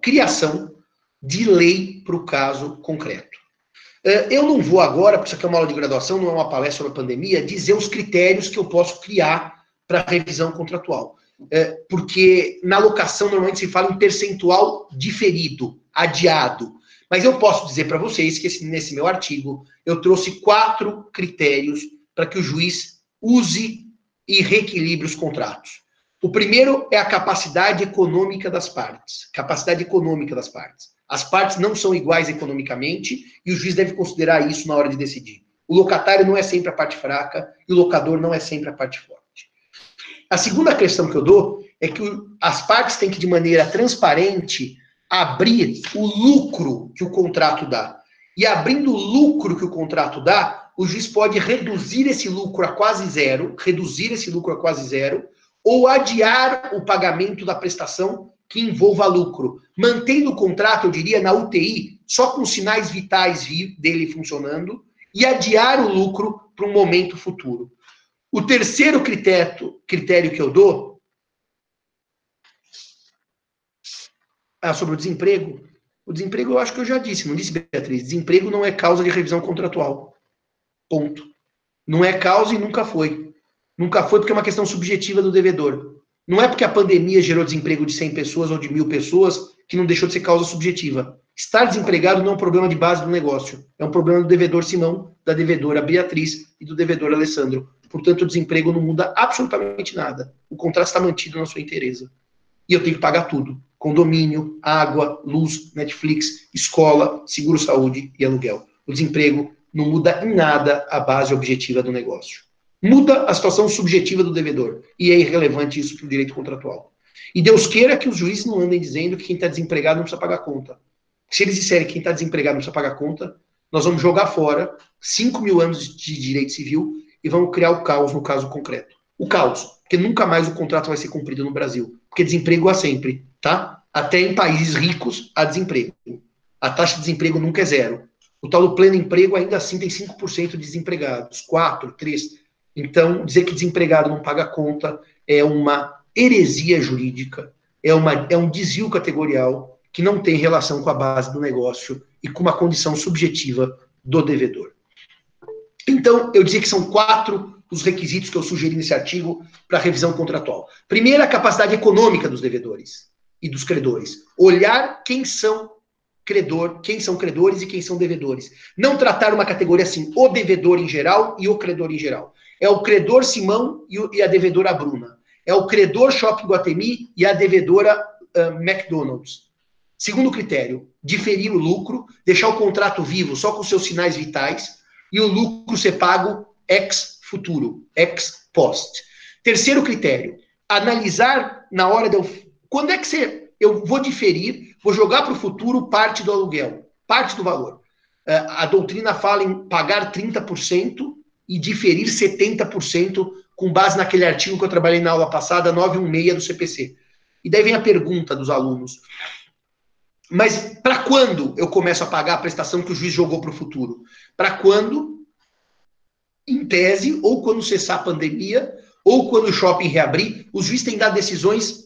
criação de lei para o caso concreto. É, eu não vou agora, porque isso aqui é uma aula de graduação, não é uma palestra sobre a pandemia, dizer os critérios que eu posso criar para revisão contratual é, porque na locação normalmente se fala em percentual diferido, adiado. Mas eu posso dizer para vocês que esse, nesse meu artigo eu trouxe quatro critérios para que o juiz use e reequilibre os contratos. O primeiro é a capacidade econômica das partes. Capacidade econômica das partes. As partes não são iguais economicamente e o juiz deve considerar isso na hora de decidir. O locatário não é sempre a parte fraca e o locador não é sempre a parte forte. A segunda questão que eu dou é que as partes têm que, de maneira transparente, abrir o lucro que o contrato dá. E abrindo o lucro que o contrato dá, o juiz pode reduzir esse lucro a quase zero, reduzir esse lucro a quase zero, ou adiar o pagamento da prestação que envolva lucro, mantendo o contrato, eu diria, na UTI, só com sinais vitais dele funcionando, e adiar o lucro para um momento futuro. O terceiro critério, critério que eu dou é sobre o desemprego. O desemprego eu acho que eu já disse, não disse, Beatriz? Desemprego não é causa de revisão contratual. Ponto. Não é causa e nunca foi. Nunca foi porque é uma questão subjetiva do devedor. Não é porque a pandemia gerou desemprego de 100 pessoas ou de mil pessoas que não deixou de ser causa subjetiva. Estar desempregado não é um problema de base do negócio. É um problema do devedor Simão, da devedora Beatriz e do devedor Alessandro. Portanto, o desemprego não muda absolutamente nada. O contrato está mantido na sua inteireza. E eu tenho que pagar tudo: condomínio, água, luz, Netflix, escola, seguro-saúde e aluguel. O desemprego não muda em nada a base objetiva do negócio. Muda a situação subjetiva do devedor. E é irrelevante isso para o direito contratual. E Deus queira que os juízes não andem dizendo que quem está desempregado não precisa pagar conta. Se eles disserem que quem está desempregado não precisa pagar conta, nós vamos jogar fora 5 mil anos de direito civil e vamos criar o caos no caso concreto. O caos, porque nunca mais o contrato vai ser cumprido no Brasil. Porque desemprego há sempre, tá? Até em países ricos há desemprego. A taxa de desemprego nunca é zero. O tal do pleno emprego ainda assim tem 5% de desempregados, 4, 3. Então, dizer que desempregado não paga conta é uma heresia jurídica, é, uma, é um desvio categorial que não tem relação com a base do negócio e com uma condição subjetiva do devedor. Então, eu dizia que são quatro os requisitos que eu sugeri nesse artigo para revisão contratual. Primeiro, a capacidade econômica dos devedores e dos credores. Olhar quem são credor, quem são credores e quem são devedores. Não tratar uma categoria assim, o devedor em geral e o credor em geral. É o credor Simão e a devedora Bruna. É o credor Shopping Guatemi e a devedora uh, McDonald's. Segundo critério, diferir o lucro, deixar o contrato vivo só com seus sinais vitais e o lucro ser pago ex futuro, ex post. Terceiro critério, analisar na hora de eu. Quando é que você. Eu vou diferir, vou jogar para o futuro parte do aluguel, parte do valor. Uh, a doutrina fala em pagar 30% e diferir 70% com base naquele artigo que eu trabalhei na aula passada, 916 do CPC. E daí vem a pergunta dos alunos. Mas para quando eu começo a pagar a prestação que o juiz jogou para o futuro? Para quando, em tese, ou quando cessar a pandemia, ou quando o shopping reabrir, os juízes têm dado decisões,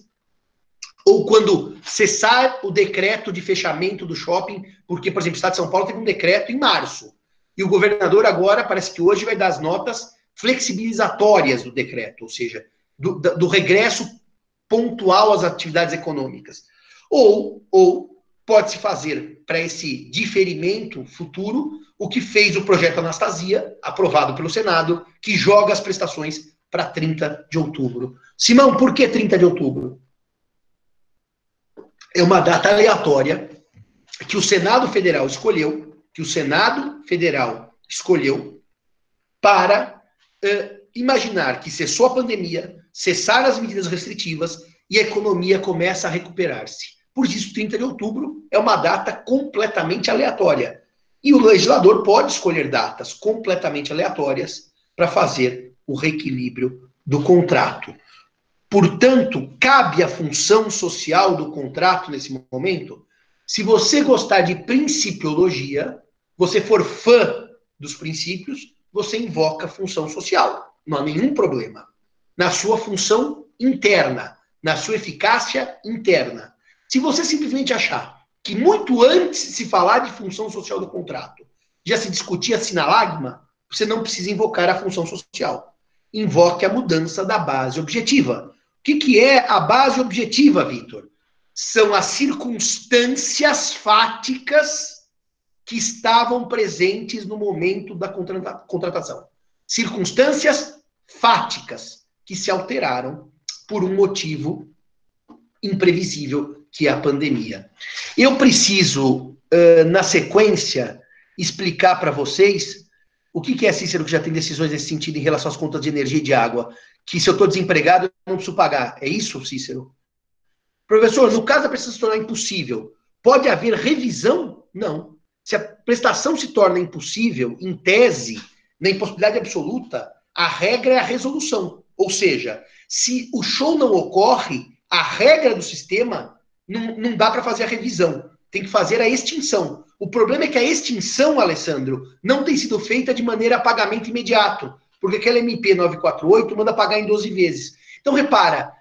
ou quando cessar o decreto de fechamento do shopping, porque, por exemplo, o Estado de São Paulo teve um decreto em março, e o governador agora, parece que hoje, vai dar as notas flexibilizatórias do decreto, ou seja, do, do regresso pontual às atividades econômicas. Ou, ou pode-se fazer para esse diferimento futuro o que fez o projeto Anastasia, aprovado pelo Senado, que joga as prestações para 30 de outubro. Simão, por que 30 de outubro? É uma data aleatória que o Senado Federal escolheu, que o Senado Federal escolheu para uh, imaginar que cessou a pandemia, cessar as medidas restritivas e a economia começa a recuperar-se. Por isso, 30 de outubro é uma data completamente aleatória. E o legislador pode escolher datas completamente aleatórias para fazer o reequilíbrio do contrato. Portanto, cabe a função social do contrato nesse momento. Se você gostar de principiologia, você for fã dos princípios, você invoca a função social. Não há nenhum problema. Na sua função interna, na sua eficácia interna. Se você simplesmente achar que muito antes de se falar de função social do contrato, já se discutia sinalagma, você não precisa invocar a função social. Invoque a mudança da base objetiva. O que, que é a base objetiva, Vitor? São as circunstâncias fáticas que estavam presentes no momento da contratação. Circunstâncias fáticas que se alteraram por um motivo imprevisível, que é a pandemia. Eu preciso, uh, na sequência, explicar para vocês o que é, Cícero, que já tem decisões nesse sentido em relação às contas de energia e de água. Que se eu estou desempregado, eu não preciso pagar. É isso, Cícero? Professor, no caso da prestação se tornar impossível, pode haver revisão? Não. Se a prestação se torna impossível, em tese, na impossibilidade absoluta, a regra é a resolução. Ou seja, se o show não ocorre, a regra do sistema não, não dá para fazer a revisão. Tem que fazer a extinção. O problema é que a extinção, Alessandro, não tem sido feita de maneira a pagamento imediato. Porque aquela MP 948 manda pagar em 12 vezes. Então, repara,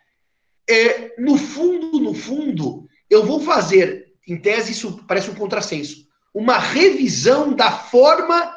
é, no fundo, no fundo, eu vou fazer, em tese, isso parece um contrassenso, uma revisão da forma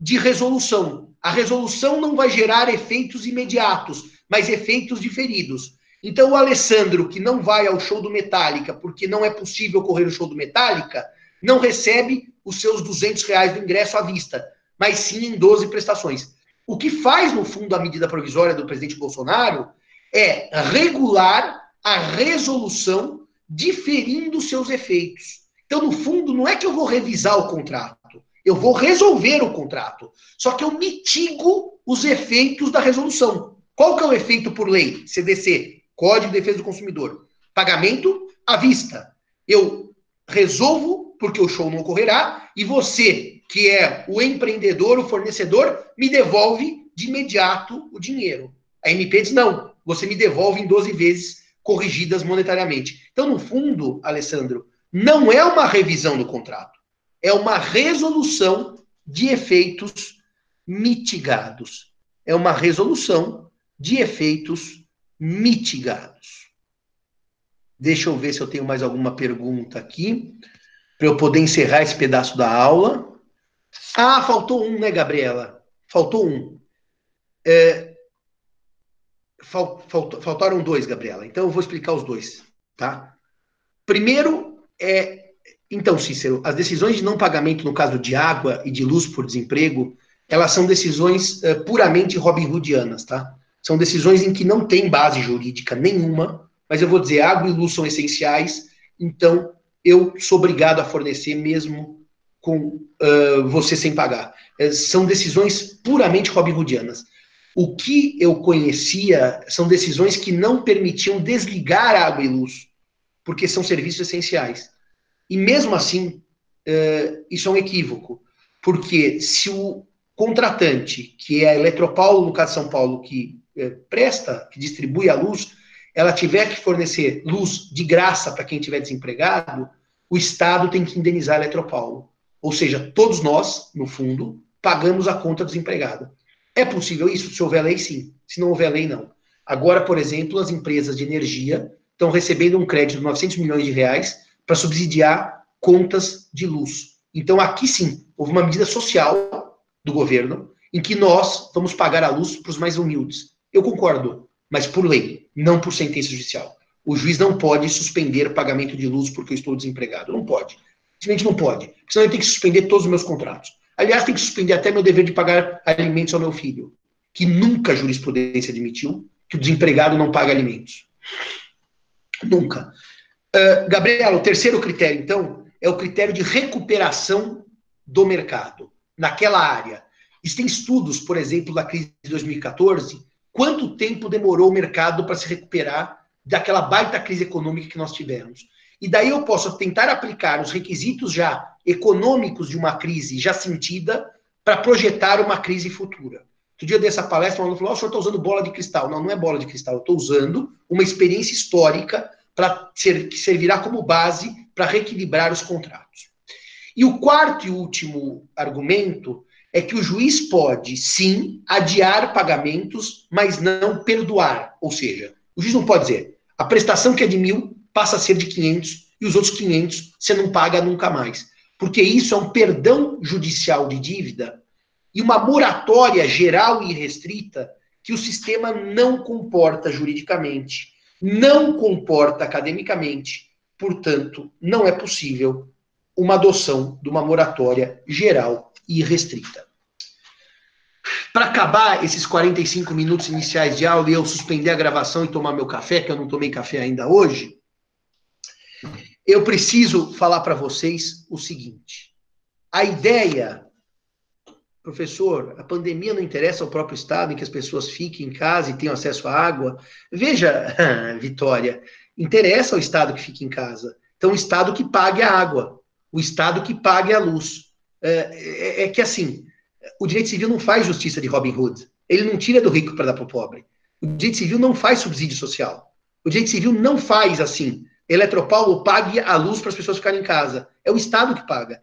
de resolução. A resolução não vai gerar efeitos imediatos, mas efeitos diferidos. Então, o Alessandro, que não vai ao show do Metallica, porque não é possível correr o show do Metallica, não recebe os seus 200 reais do ingresso à vista, mas sim em 12 prestações. O que faz, no fundo, a medida provisória do presidente Bolsonaro é regular a resolução diferindo seus efeitos. Então, no fundo, não é que eu vou revisar o contrato. Eu vou resolver o contrato. Só que eu mitigo os efeitos da resolução. Qual que é o efeito por lei? CDC, Código de Defesa do Consumidor. Pagamento à vista. Eu resolvo porque o show não ocorrerá e você, que é o empreendedor, o fornecedor, me devolve de imediato o dinheiro. A MP diz não, você me devolve em 12 vezes corrigidas monetariamente. Então, no fundo, Alessandro, não é uma revisão do contrato é uma resolução de efeitos mitigados. É uma resolução de efeitos mitigados. Deixa eu ver se eu tenho mais alguma pergunta aqui, para eu poder encerrar esse pedaço da aula. Ah, faltou um, né, Gabriela? Faltou um. É, fal, falt, faltaram dois, Gabriela. Então eu vou explicar os dois, tá? Primeiro é então, Cícero, as decisões de não pagamento no caso de água e de luz por desemprego, elas são decisões uh, puramente Robin Hoodianas, tá? São decisões em que não tem base jurídica nenhuma, mas eu vou dizer, água e luz são essenciais, então eu sou obrigado a fornecer mesmo com uh, você sem pagar. É, são decisões puramente Robin Hoodianas. O que eu conhecia são decisões que não permitiam desligar água e luz, porque são serviços essenciais. E mesmo assim, uh, isso é um equívoco, porque se o contratante, que é a Eletropaulo, no caso de São Paulo, que presta, que distribui a luz, ela tiver que fornecer luz de graça para quem estiver desempregado, o Estado tem que indenizar a Eletropaulo. Ou seja, todos nós, no fundo, pagamos a conta do desempregado. É possível isso? Se houver lei, sim. Se não houver lei, não. Agora, por exemplo, as empresas de energia estão recebendo um crédito de 900 milhões de reais para subsidiar contas de luz. Então, aqui sim, houve uma medida social do governo em que nós vamos pagar a luz para os mais humildes. Eu concordo, mas por lei, não por sentença judicial. O juiz não pode suspender pagamento de luz porque eu estou desempregado. Não pode. Simplesmente não pode. Senão ele tem que suspender todos os meus contratos. Aliás, tem que suspender até meu dever de pagar alimentos ao meu filho, que nunca a jurisprudência admitiu que o desempregado não paga alimentos. Nunca. Uh, Gabriela, o terceiro critério, então, é o critério de recuperação do mercado naquela área. Existem estudos, por exemplo, da crise de 2014, quanto tempo demorou o mercado para se recuperar daquela baita crise econômica que nós tivemos. E daí eu posso tentar aplicar os requisitos já econômicos de uma crise já sentida para projetar uma crise futura. Outro dia dessa palestra, o aluno falou: oh, o senhor está usando bola de cristal. Não, não é bola de cristal, eu estou usando uma experiência histórica para ser, que servirá como base para reequilibrar os contratos. E o quarto e último argumento é que o juiz pode, sim, adiar pagamentos, mas não perdoar. Ou seja, o juiz não pode dizer, a prestação que é de mil passa a ser de 500 e os outros 500 você não paga nunca mais. Porque isso é um perdão judicial de dívida e uma moratória geral e restrita que o sistema não comporta juridicamente não comporta academicamente, portanto, não é possível uma adoção de uma moratória geral e restrita. Para acabar esses 45 minutos iniciais de aula e eu suspender a gravação e tomar meu café, que eu não tomei café ainda hoje, eu preciso falar para vocês o seguinte. A ideia, professor, a pandemia não interessa ao próprio Estado em que as pessoas fiquem em casa e tenham acesso à água. Veja, Vitória, interessa ao Estado que fique em casa. Então, o Estado que pague a água, o Estado que pague a luz. É, é, é que assim, o direito civil não faz justiça de Robin Hood. Ele não tira do rico para dar para o pobre. O direito civil não faz subsídio social. O direito civil não faz assim. Eletropaulo pague a luz para as pessoas ficarem em casa. É o Estado que paga.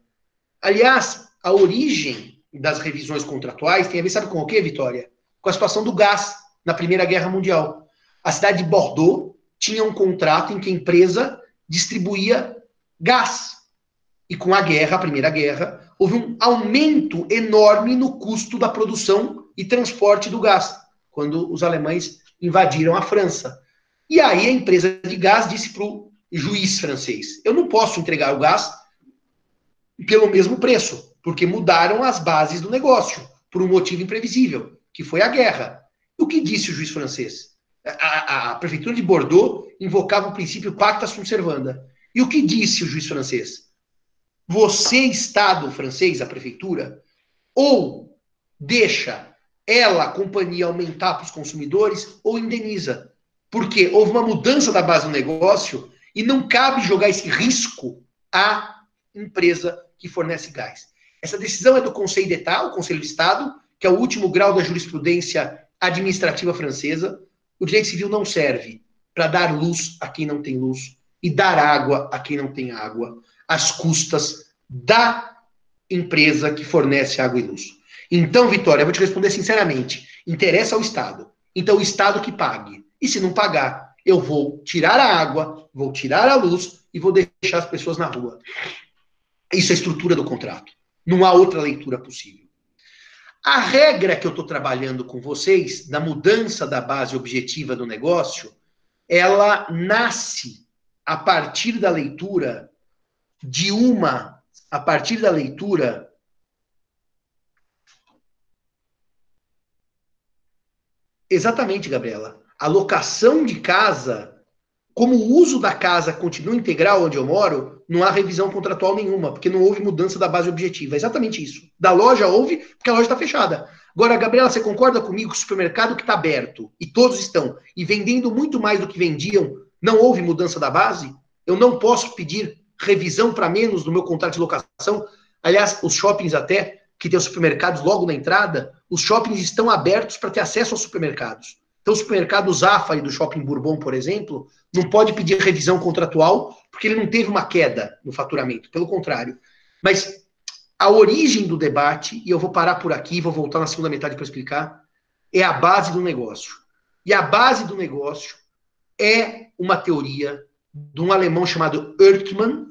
Aliás, a origem das revisões contratuais tem a ver, sabe com o quê, Vitória? Com a situação do gás na Primeira Guerra Mundial. A cidade de Bordeaux tinha um contrato em que a empresa distribuía gás. E com a guerra, a Primeira Guerra, houve um aumento enorme no custo da produção e transporte do gás, quando os alemães invadiram a França. E aí a empresa de gás disse para o juiz francês: eu não posso entregar o gás pelo mesmo preço, porque mudaram as bases do negócio, por um motivo imprevisível, que foi a guerra. O que disse o juiz francês? A, a, a prefeitura de Bordeaux invocava o princípio pacta sunt servanda. E o que disse o juiz francês? Você, Estado francês, a prefeitura, ou deixa ela, a companhia, aumentar para os consumidores, ou indeniza. Porque houve uma mudança da base do negócio e não cabe jogar esse risco à empresa que fornece gás. Essa decisão é do Conselho d'État, o Conselho de Estado, que é o último grau da jurisprudência administrativa francesa. O direito civil não serve para dar luz a quem não tem luz e dar água a quem não tem água às custas da empresa que fornece água e luz. Então, Vitória, eu vou te responder sinceramente. Interessa ao Estado. Então, o Estado que pague. E se não pagar, eu vou tirar a água, vou tirar a luz e vou deixar as pessoas na rua. Isso é a estrutura do contrato. Não há outra leitura possível. A regra que eu estou trabalhando com vocês, da mudança da base objetiva do negócio, ela nasce a partir da leitura de uma, a partir da leitura, Exatamente, Gabriela. A locação de casa, como o uso da casa continua integral onde eu moro, não há revisão contratual nenhuma, porque não houve mudança da base objetiva. Exatamente isso. Da loja houve, porque a loja está fechada. Agora, Gabriela, você concorda comigo que o supermercado que está aberto, e todos estão, e vendendo muito mais do que vendiam, não houve mudança da base? Eu não posso pedir revisão para menos no meu contrato de locação. Aliás, os shoppings até, que tem os supermercados logo na entrada, os shoppings estão abertos para ter acesso aos supermercados. Então, o supermercado Zafari do Shopping Bourbon, por exemplo, não pode pedir revisão contratual, porque ele não teve uma queda no faturamento, pelo contrário. Mas a origem do debate, e eu vou parar por aqui, vou voltar na segunda metade para explicar, é a base do negócio. E a base do negócio é uma teoria de um alemão chamado Ertmann,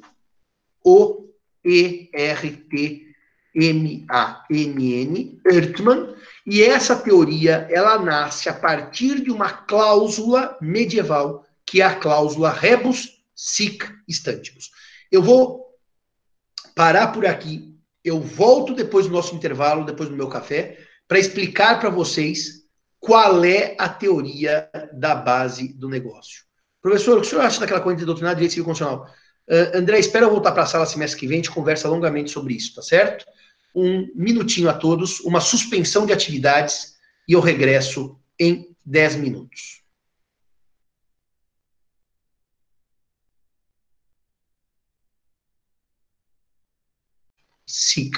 O-E-R-T-M-A-N-N, Ertmann, e essa teoria, ela nasce a partir de uma cláusula medieval, que é a cláusula rebus sic stantibus. Eu vou parar por aqui, eu volto depois do nosso intervalo, depois do meu café, para explicar para vocês qual é a teoria da base do negócio. Professor, o que o senhor acha daquela corrente doutrinária de direito civil constitucional? Uh, André, espera voltar para a sala semestre que vem, a gente conversa longamente sobre isso, tá certo? Um minutinho a todos, uma suspensão de atividades e eu regresso em 10 minutos. SIC,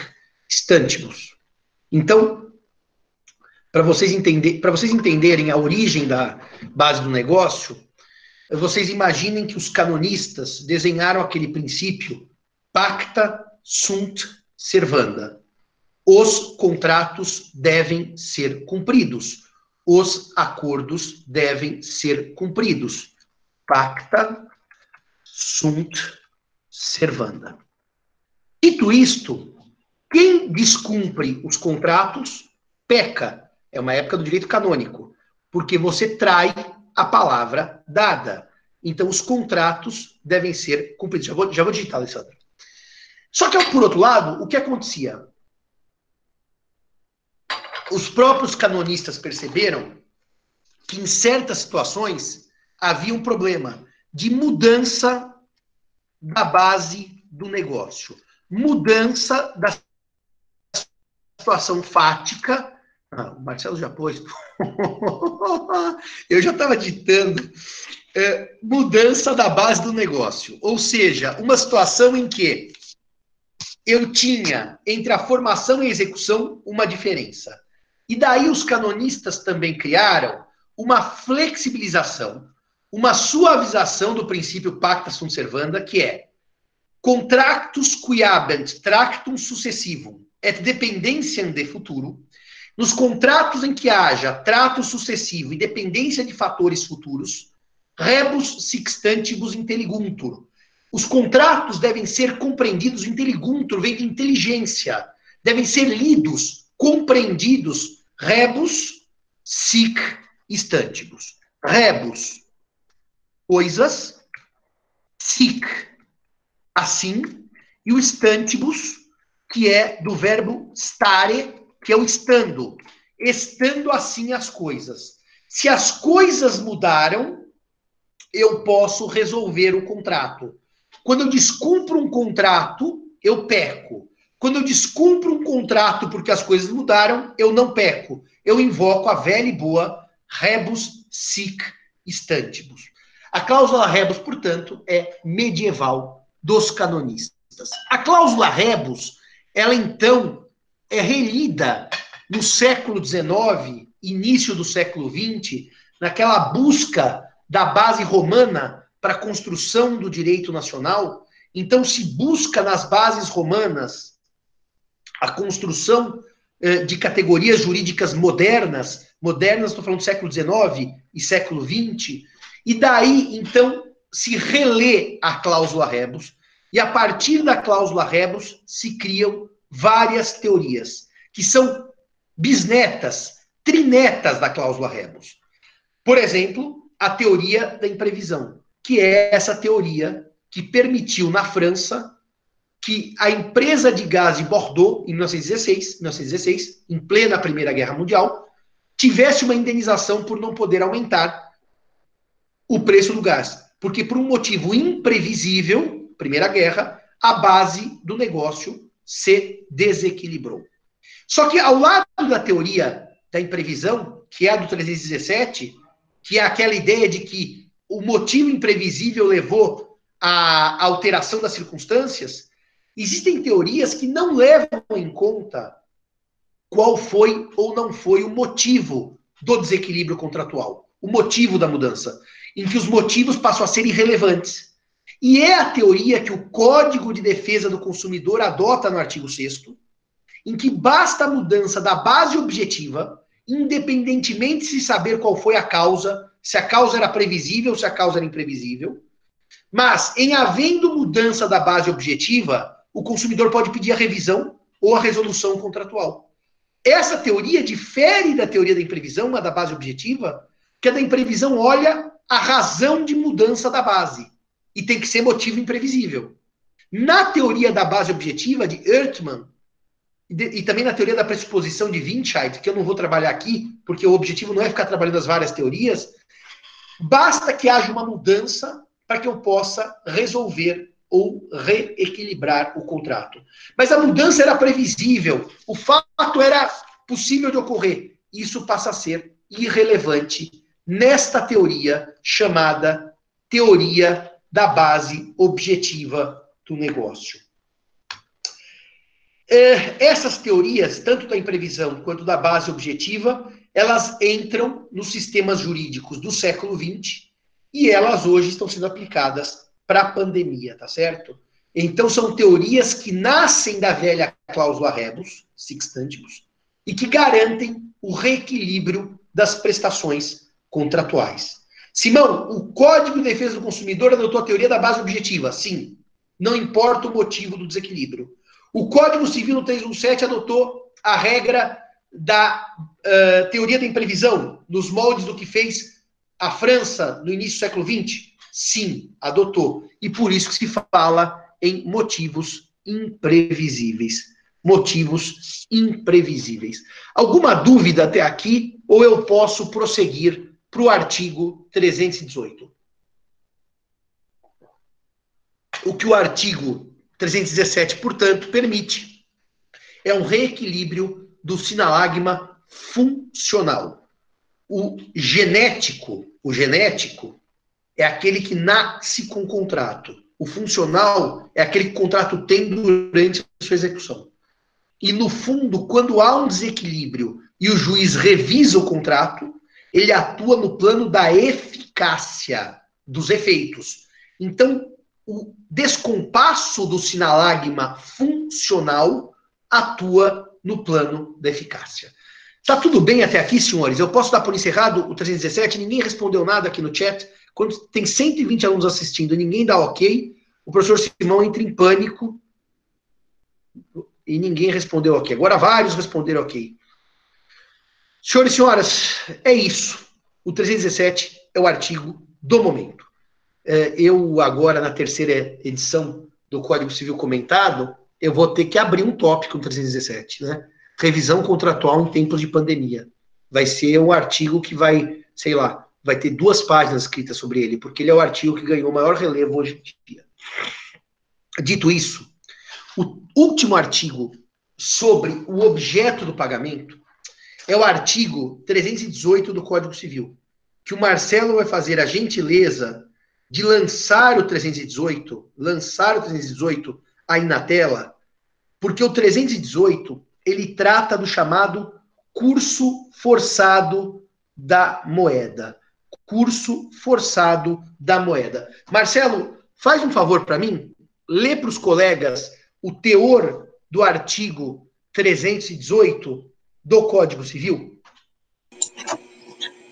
Stantibus. Então, para vocês, entender, vocês entenderem a origem da base do negócio, vocês imaginem que os canonistas desenharam aquele princípio pacta sunt servanda. Os contratos devem ser cumpridos. Os acordos devem ser cumpridos. Pacta sunt servanda. Dito isto, quem descumpre os contratos peca. É uma época do direito canônico, porque você trai a palavra dada. Então, os contratos devem ser cumpridos. Já vou, já vou digitar, Alessandro. Só que, por outro lado, o que acontecia? os próprios canonistas perceberam que em certas situações havia um problema de mudança da base do negócio, mudança da situação fática. Ah, o Marcelo já pôs. Eu já estava ditando. É, mudança da base do negócio. Ou seja, uma situação em que eu tinha entre a formação e a execução uma diferença. E daí os canonistas também criaram uma flexibilização, uma suavização do princípio pacta sunt servanda, que é contractus quiabent tractum successivum et dependentiam de futuro, nos contratos em que haja trato sucessivo e dependência de fatores futuros, rebus sixtantibus intelliguntur, os contratos devem ser compreendidos, inteliguntur vem de inteligência, devem ser lidos, compreendidos, rebus, sic, estantibus. Rebus, coisas, sic, assim, e o estantibus, que é do verbo stare, que é o estando. Estando assim as coisas. Se as coisas mudaram, eu posso resolver o contrato. Quando eu descumpro um contrato, eu peco. Quando eu descumpro um contrato porque as coisas mudaram, eu não peco. Eu invoco a velha e boa rebus sic stantibus. A cláusula rebus, portanto, é medieval dos canonistas. A cláusula rebus, ela então é relida no século XIX, início do século XX, naquela busca da base romana para a construção do direito nacional, então se busca nas bases romanas a construção eh, de categorias jurídicas modernas, modernas, estou falando do século XIX e século XX, e daí, então, se relê a cláusula rebus, e a partir da cláusula rebus se criam várias teorias, que são bisnetas, trinetas da cláusula rebus. Por exemplo, a teoria da imprevisão que é essa teoria que permitiu na França que a empresa de gás de Bordeaux, em 1916, 1916, em plena Primeira Guerra Mundial, tivesse uma indenização por não poder aumentar o preço do gás. Porque, por um motivo imprevisível, Primeira Guerra, a base do negócio se desequilibrou. Só que, ao lado da teoria da imprevisão, que é a do 317, que é aquela ideia de que o motivo imprevisível levou à alteração das circunstâncias, existem teorias que não levam em conta qual foi ou não foi o motivo do desequilíbrio contratual, o motivo da mudança, em que os motivos passam a ser irrelevantes. E é a teoria que o Código de Defesa do Consumidor adota no artigo 6 em que basta a mudança da base objetiva, independentemente de saber qual foi a causa, se a causa era previsível, se a causa era imprevisível. Mas, em havendo mudança da base objetiva, o consumidor pode pedir a revisão ou a resolução contratual. Essa teoria difere da teoria da imprevisão, uma da base objetiva, que a da imprevisão olha a razão de mudança da base e tem que ser motivo imprevisível. Na teoria da base objetiva de Ertmann e, também na teoria da pressuposição de Winscheid, que eu não vou trabalhar aqui, porque o objetivo não é ficar trabalhando as várias teorias, Basta que haja uma mudança para que eu possa resolver ou reequilibrar o contrato. Mas a mudança era previsível, o fato era possível de ocorrer. Isso passa a ser irrelevante nesta teoria chamada teoria da base objetiva do negócio. É, essas teorias, tanto da imprevisão quanto da base objetiva, elas entram nos sistemas jurídicos do século XX e elas hoje estão sendo aplicadas para a pandemia, tá certo? Então são teorias que nascem da velha cláusula rebus, sextantibus, e que garantem o reequilíbrio das prestações contratuais. Simão, o Código de Defesa do Consumidor adotou a teoria da base objetiva. Sim, não importa o motivo do desequilíbrio. O Código Civil no 317 adotou a regra da uh, teoria da imprevisão, nos moldes do que fez a França no início do século XX? Sim, adotou. E por isso que se fala em motivos imprevisíveis. motivos imprevisíveis. Alguma dúvida até aqui? Ou eu posso prosseguir para o artigo 318? O que o artigo 317, portanto, permite é um reequilíbrio do sinalagma funcional. O genético, o genético é aquele que nasce com contrato. O funcional é aquele que o contrato tem durante a sua execução. E, no fundo, quando há um desequilíbrio e o juiz revisa o contrato, ele atua no plano da eficácia dos efeitos. Então, o descompasso do sinalagma funcional atua no plano da eficácia. Tá tudo bem até aqui, senhores? Eu posso dar por encerrado o 317? Ninguém respondeu nada aqui no chat. Quando tem 120 alunos assistindo e ninguém dá ok, o professor Simão entra em pânico e ninguém respondeu ok. Agora vários responderam ok. Senhores e senhoras, é isso. O 317 é o artigo do momento. É, eu, agora, na terceira edição do Código Civil Comentado, eu vou ter que abrir um tópico no 317, né? Revisão contratual em tempos de pandemia. Vai ser um artigo que vai, sei lá, vai ter duas páginas escritas sobre ele, porque ele é o artigo que ganhou maior relevo hoje em dia. Dito isso, o último artigo sobre o objeto do pagamento é o artigo 318 do Código Civil, que o Marcelo vai fazer a gentileza de lançar o 318, lançar o 318 aí na tela, porque o 318 ele trata do chamado curso forçado da moeda curso forçado da moeda. Marcelo, faz um favor para mim, lê para os colegas o teor do artigo 318 do Código Civil.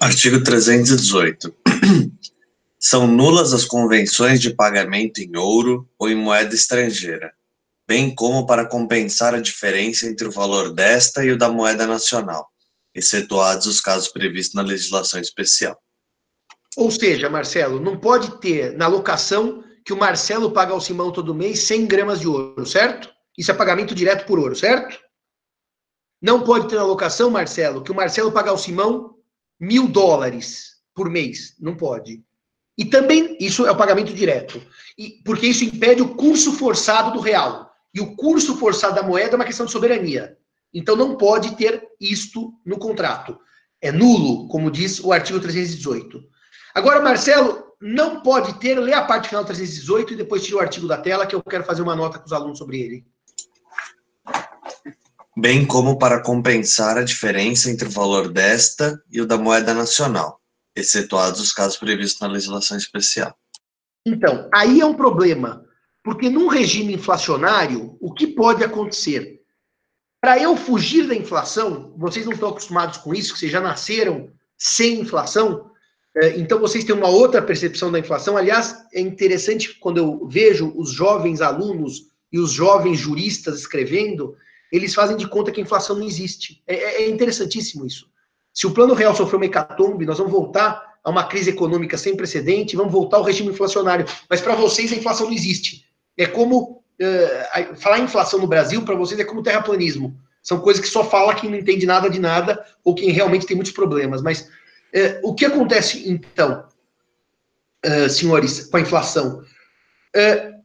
Artigo 318. São nulas as convenções de pagamento em ouro ou em moeda estrangeira, bem como para compensar a diferença entre o valor desta e o da moeda nacional, excetuados os casos previstos na legislação especial. Ou seja, Marcelo, não pode ter na locação que o Marcelo paga ao Simão todo mês 100 gramas de ouro, certo? Isso é pagamento direto por ouro, certo? Não pode ter na locação, Marcelo, que o Marcelo paga ao Simão mil dólares por mês. Não pode. E também isso é o pagamento direto. E, porque isso impede o curso forçado do real. E o curso forçado da moeda é uma questão de soberania. Então não pode ter isto no contrato. É nulo, como diz o artigo 318. Agora, Marcelo, não pode ter, lê a parte final 318 e depois tira o artigo da tela, que eu quero fazer uma nota com os alunos sobre ele. Bem como para compensar a diferença entre o valor desta e o da moeda nacional, excetuados os casos previstos na legislação especial. Então, aí é um problema, porque num regime inflacionário, o que pode acontecer? Para eu fugir da inflação, vocês não estão acostumados com isso, que vocês já nasceram sem inflação, é, então vocês têm uma outra percepção da inflação. Aliás, é interessante quando eu vejo os jovens alunos e os jovens juristas escrevendo, eles fazem de conta que a inflação não existe. É, é, é interessantíssimo isso. Se o plano real sofreu uma hecatombe, nós vamos voltar a uma crise econômica sem precedente, vamos voltar ao regime inflacionário. Mas para vocês a inflação não existe. É como uh, falar inflação no Brasil para vocês é como terraplanismo. São coisas que só fala quem não entende nada de nada ou quem realmente tem muitos problemas. Mas é, o que acontece, então, é, senhores, com a inflação?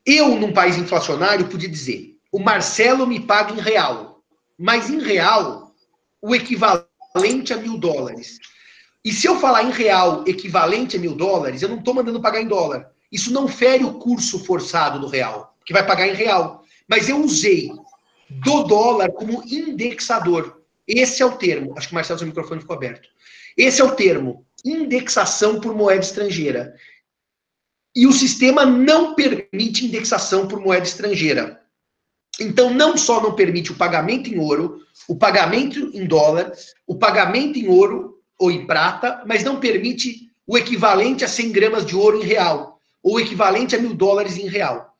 Eu, num país inflacionário, podia dizer: o Marcelo me paga em real, mas em real, o equivalente a mil dólares. E se eu falar em real equivalente a mil dólares, eu não estou mandando pagar em dólar. Isso não fere o curso forçado do real, que vai pagar em real. Mas eu usei do dólar como indexador. Esse é o termo. Acho que o Marcelo, seu microfone ficou aberto. Esse é o termo, indexação por moeda estrangeira. E o sistema não permite indexação por moeda estrangeira. Então, não só não permite o pagamento em ouro, o pagamento em dólar, o pagamento em ouro ou em prata, mas não permite o equivalente a 100 gramas de ouro em real, ou o equivalente a mil dólares em real.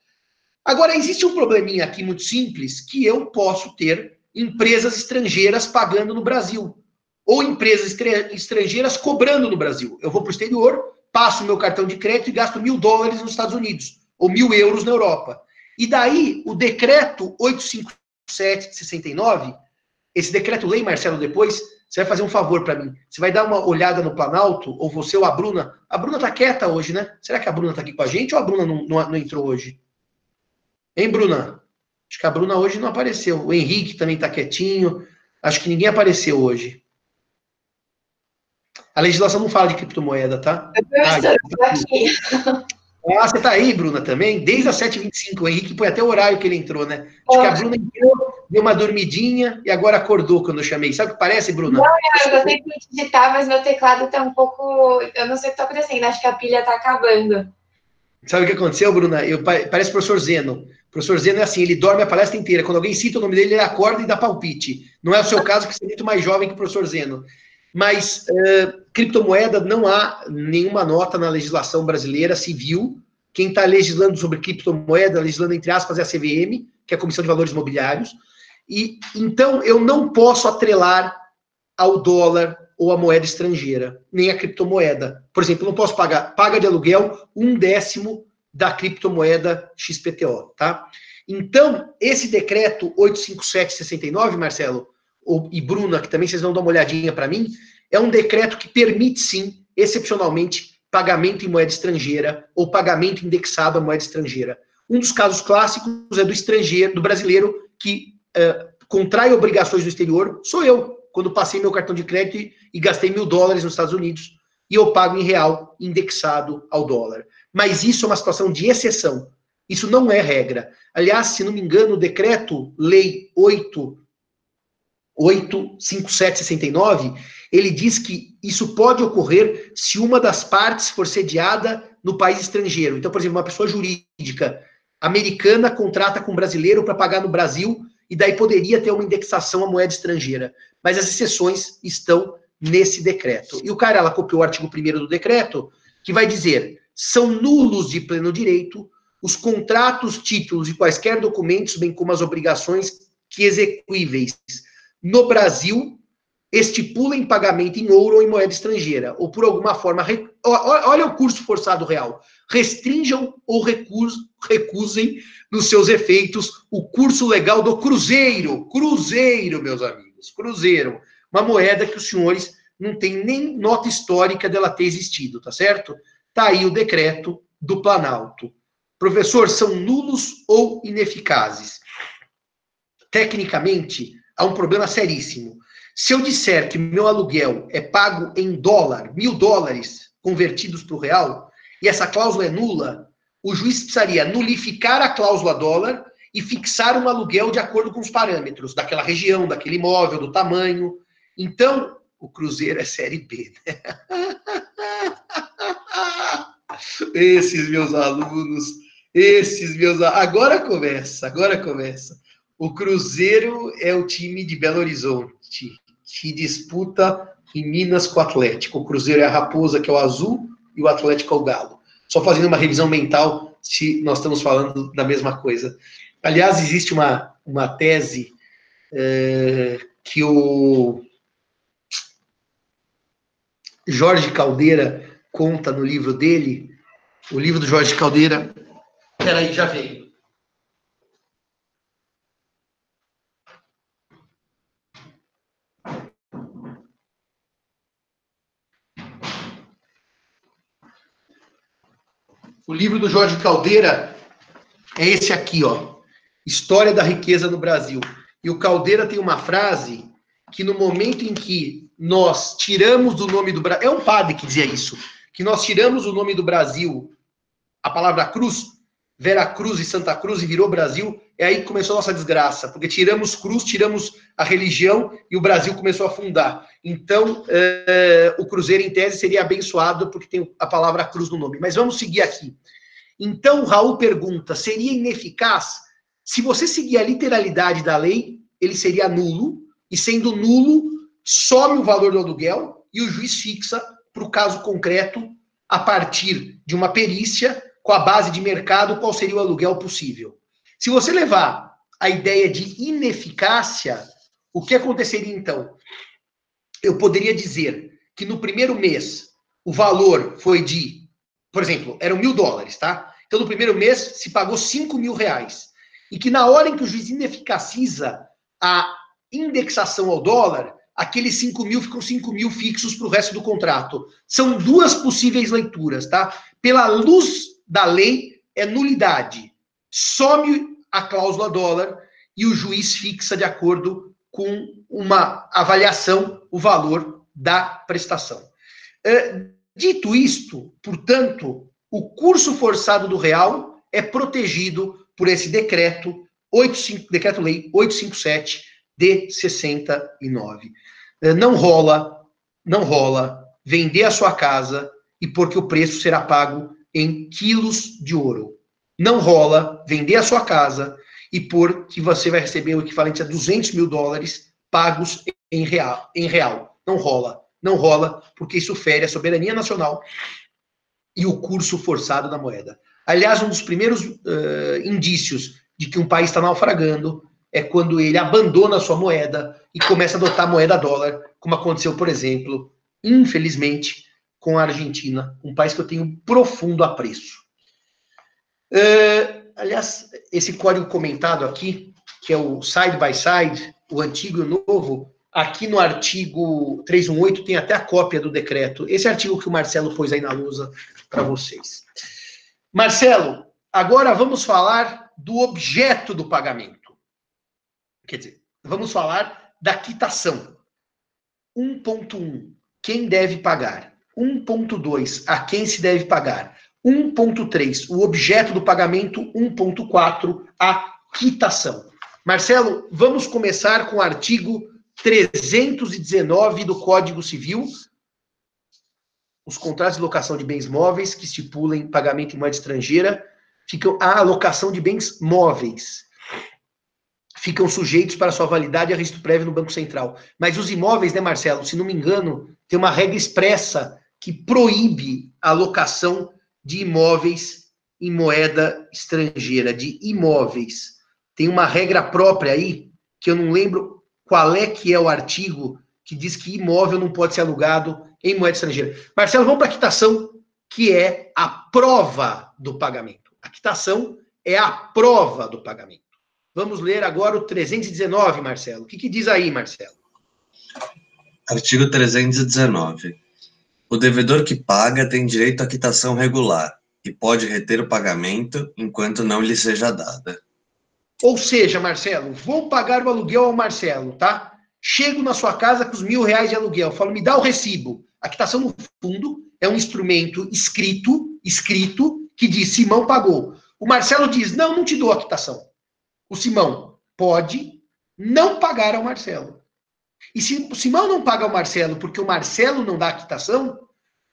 Agora, existe um probleminha aqui muito simples que eu posso ter empresas estrangeiras pagando no Brasil ou empresas estrangeiras cobrando no Brasil. Eu vou para o exterior, passo meu cartão de crédito e gasto mil dólares nos Estados Unidos, ou mil euros na Europa. E daí, o decreto 853 857 de 69, esse decreto-lei, Marcelo, depois, você vai fazer um favor para mim. Você vai dar uma olhada no Planalto, ou você ou a Bruna. A Bruna tá quieta hoje, né? Será que a Bruna tá aqui com a gente ou a Bruna não, não, não entrou hoje? Hein, Bruna? Acho que a Bruna hoje não apareceu. O Henrique também tá quietinho. Acho que ninguém apareceu hoje. A legislação não fala de criptomoeda, tá? Professor, ah, aqui. Ah, você tá aí, Bruna, também? Desde as 7h25. O Henrique foi até o horário que ele entrou, né? Acho que a Bruna entrou, deu uma dormidinha e agora acordou quando eu chamei. Sabe o que parece, Bruna? Não, eu gostei de digitar, mas meu teclado tá um pouco. Eu não sei o que tá acontecendo, acho que a pilha tá acabando. Sabe o que aconteceu, Bruna? Eu, parece o professor Zeno. O professor Zeno é assim, ele dorme a palestra inteira. Quando alguém cita o nome dele, ele acorda e dá palpite. Não é o seu caso, que você é muito mais jovem que o professor Zeno. Mas uh, criptomoeda não há nenhuma nota na legislação brasileira civil. Quem está legislando sobre criptomoeda, legislando entre aspas, é a CVM, que é a Comissão de Valores Imobiliários. E então eu não posso atrelar ao dólar ou à moeda estrangeira, nem a criptomoeda. Por exemplo, eu não posso pagar paga de aluguel um décimo da criptomoeda XPTO, tá? Então, esse decreto 85769, Marcelo, e Bruna, que também vocês vão dar uma olhadinha para mim, é um decreto que permite, sim, excepcionalmente, pagamento em moeda estrangeira ou pagamento indexado à moeda estrangeira. Um dos casos clássicos é do estrangeiro, do brasileiro que uh, contrai obrigações no exterior, sou eu, quando passei meu cartão de crédito e, gastei mil dólares nos Estados Unidos, e eu pago em real indexado ao dólar. Mas isso é uma situação de exceção. Isso não é regra. Aliás, se não me engano, o decreto lei 8 85769, ele diz que isso pode ocorrer se uma das partes for sediada no país estrangeiro. Então, por exemplo, uma pessoa jurídica americana contrata com um brasileiro para pagar no Brasil e daí poderia ter uma indexação à moeda estrangeira. Mas as exceções estão nesse decreto. E o cara, ela copiou o artigo 1 do decreto, que vai dizer: são nulos de pleno direito os contratos, títulos e quaisquer documentos, bem como as obrigações que execuíveis no Brasil estipulem pagamento em ouro ou em moeda estrangeira, ou por alguma forma, olha o curso forçado real, restringam ou recusem nos seus efeitos o curso legal do cruzeiro, cruzeiro, meus amigos, cruzeiro, uma moeda que os senhores não têm nem nota histórica dela ter existido, tá certo? Tá aí o decreto do Planalto. Professor, são nulos ou ineficazes? Tecnicamente, há um problema seríssimo. Se eu disser que meu aluguel é pago em dólar, mil dólares convertidos para o real, e essa cláusula é nula, o juiz precisaria nulificar a cláusula dólar e fixar um aluguel de acordo com os parâmetros daquela região, daquele imóvel, do tamanho. Então, o Cruzeiro é Série B. Né? Esses meus alunos, esses meus. Agora começa, agora começa. O Cruzeiro é o time de Belo Horizonte, que disputa em Minas com o Atlético. O Cruzeiro é a Raposa, que é o azul, e o Atlético é o Galo. Só fazendo uma revisão mental se nós estamos falando da mesma coisa. Aliás, existe uma, uma tese é, que o Jorge Caldeira conta no livro dele. O livro do Jorge Caldeira. Peraí, já veio. O livro do Jorge Caldeira é esse aqui, ó. História da riqueza no Brasil. E o Caldeira tem uma frase que no momento em que nós tiramos do nome do Brasil, é um padre que dizia isso, que nós tiramos o nome do Brasil, a palavra cruz, Vera Cruz e Santa Cruz e virou Brasil, é aí começou a nossa desgraça, porque tiramos cruz, tiramos a religião e o Brasil começou a afundar. Então, é, o Cruzeiro, em tese, seria abençoado porque tem a palavra cruz no nome. Mas vamos seguir aqui. Então, Raul pergunta: seria ineficaz? Se você seguir a literalidade da lei, ele seria nulo, e sendo nulo, some o valor do aluguel e o juiz fixa para o caso concreto, a partir de uma perícia, com a base de mercado, qual seria o aluguel possível. Se você levar a ideia de ineficácia, o que aconteceria então? Eu poderia dizer que no primeiro mês o valor foi de, por exemplo, eram mil dólares, tá? Então no primeiro mês se pagou cinco mil reais. e que na hora em que o juiz ineficaciza a indexação ao dólar, aqueles 5 mil ficam 5 mil fixos para o resto do contrato. São duas possíveis leituras, tá? Pela luz da lei, é nulidade. Some a cláusula dólar e o juiz fixa de acordo com uma avaliação o valor da prestação. É, dito isto, portanto, o curso forçado do real é protegido por esse decreto 85, decreto-lei 857 de 69. É, não rola, não rola vender a sua casa e porque o preço será pago em quilos de ouro. Não rola vender a sua casa e por que você vai receber o equivalente a 200 mil dólares pagos em real. Em real. Não rola. Não rola, porque isso fere a soberania nacional e o curso forçado da moeda. Aliás, um dos primeiros uh, indícios de que um país está naufragando é quando ele abandona a sua moeda e começa a adotar a moeda dólar, como aconteceu, por exemplo, infelizmente, com a Argentina, um país que eu tenho profundo apreço. Uh, aliás, esse código comentado aqui, que é o side by side, o antigo e o novo, aqui no artigo 318 tem até a cópia do decreto. Esse artigo que o Marcelo pôs aí na lousa para vocês. Marcelo, agora vamos falar do objeto do pagamento. Quer dizer, vamos falar da quitação. 1.1, quem deve pagar? 1.2, a quem se deve pagar? 1.3, o objeto do pagamento. 1.4, a quitação. Marcelo, vamos começar com o artigo 319 do Código Civil, os contratos de locação de bens móveis que estipulem pagamento em moeda estrangeira ficam a alocação de bens móveis ficam sujeitos para sua validade a registro prévio no Banco Central. Mas os imóveis, né, Marcelo, se não me engano, tem uma regra expressa que proíbe a alocação de imóveis em moeda estrangeira, de imóveis. Tem uma regra própria aí, que eu não lembro qual é que é o artigo que diz que imóvel não pode ser alugado em moeda estrangeira. Marcelo, vamos para a quitação, que é a prova do pagamento. A quitação é a prova do pagamento. Vamos ler agora o 319, Marcelo. O que, que diz aí, Marcelo? Artigo 319. O devedor que paga tem direito à quitação regular e pode reter o pagamento enquanto não lhe seja dada. Ou seja, Marcelo, vou pagar o aluguel ao Marcelo, tá? Chego na sua casa com os mil reais de aluguel, falo, me dá o recibo. A quitação, no fundo, é um instrumento escrito, escrito, que diz Simão pagou. O Marcelo diz, não, não te dou a quitação. O Simão pode não pagar ao Marcelo. E se o Simão não paga ao Marcelo porque o Marcelo não dá a quitação,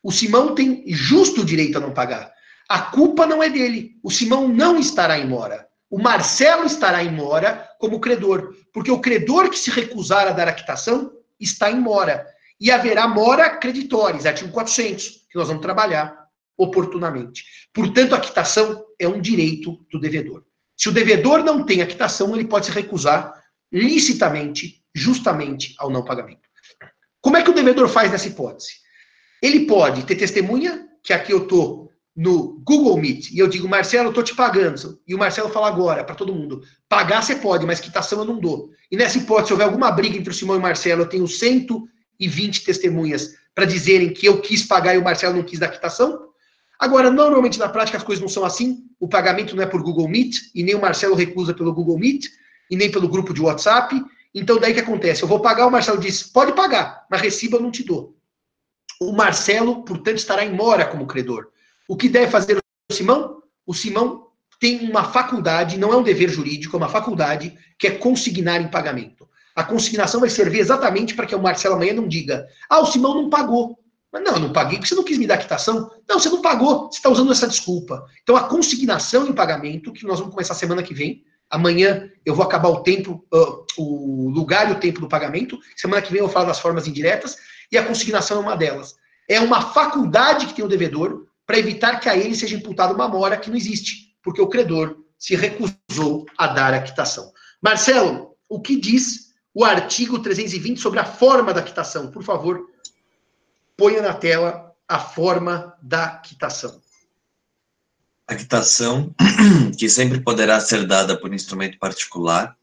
o Simão tem justo direito a não pagar. A culpa não é dele. O Simão não estará em mora. O Marcelo estará em mora como credor, porque o credor que se recusar a dar a quitação está em mora. E haverá mora creditores, artigo 400, que nós vamos trabalhar oportunamente. Portanto, a quitação é um direito do devedor. Se o devedor não tem a quitação, ele pode se recusar licitamente, justamente, ao não pagamento. Como é que o devedor faz nessa hipótese? Ele pode ter testemunha, que aqui eu estou no Google Meet, e eu digo, Marcelo, eu estou te pagando. E o Marcelo fala agora, para todo mundo, pagar você pode, mas quitação eu não dou. E nessa hipótese, se houver alguma briga entre o Simão e o Marcelo, eu tenho 120 testemunhas para dizerem que eu quis pagar e o Marcelo não quis dar quitação. Agora, normalmente na prática as coisas não são assim, o pagamento não é por Google Meet, e nem o Marcelo recusa pelo Google Meet, e nem pelo grupo de WhatsApp. Então, daí que acontece? Eu vou pagar, o Marcelo diz, pode pagar, mas reciba eu não te dou. O Marcelo, portanto, estará em mora como credor. O que deve fazer o Simão? O Simão tem uma faculdade, não é um dever jurídico, é uma faculdade que é consignar em pagamento. A consignação vai servir exatamente para que o Marcelo amanhã não diga: ah, o Simão não pagou. Mas não, eu não paguei porque você não quis me dar quitação. Não, você não pagou, você está usando essa desculpa. Então, a consignação em pagamento, que nós vamos começar semana que vem, amanhã eu vou acabar o tempo, uh, o lugar e o tempo do pagamento, semana que vem eu falar das formas indiretas, e a consignação é uma delas. É uma faculdade que tem o devedor para evitar que a ele seja imputada uma mora que não existe, porque o credor se recusou a dar a quitação. Marcelo, o que diz o artigo 320 sobre a forma da quitação? Por favor, ponha na tela a forma da quitação. A quitação, que sempre poderá ser dada por instrumento particular,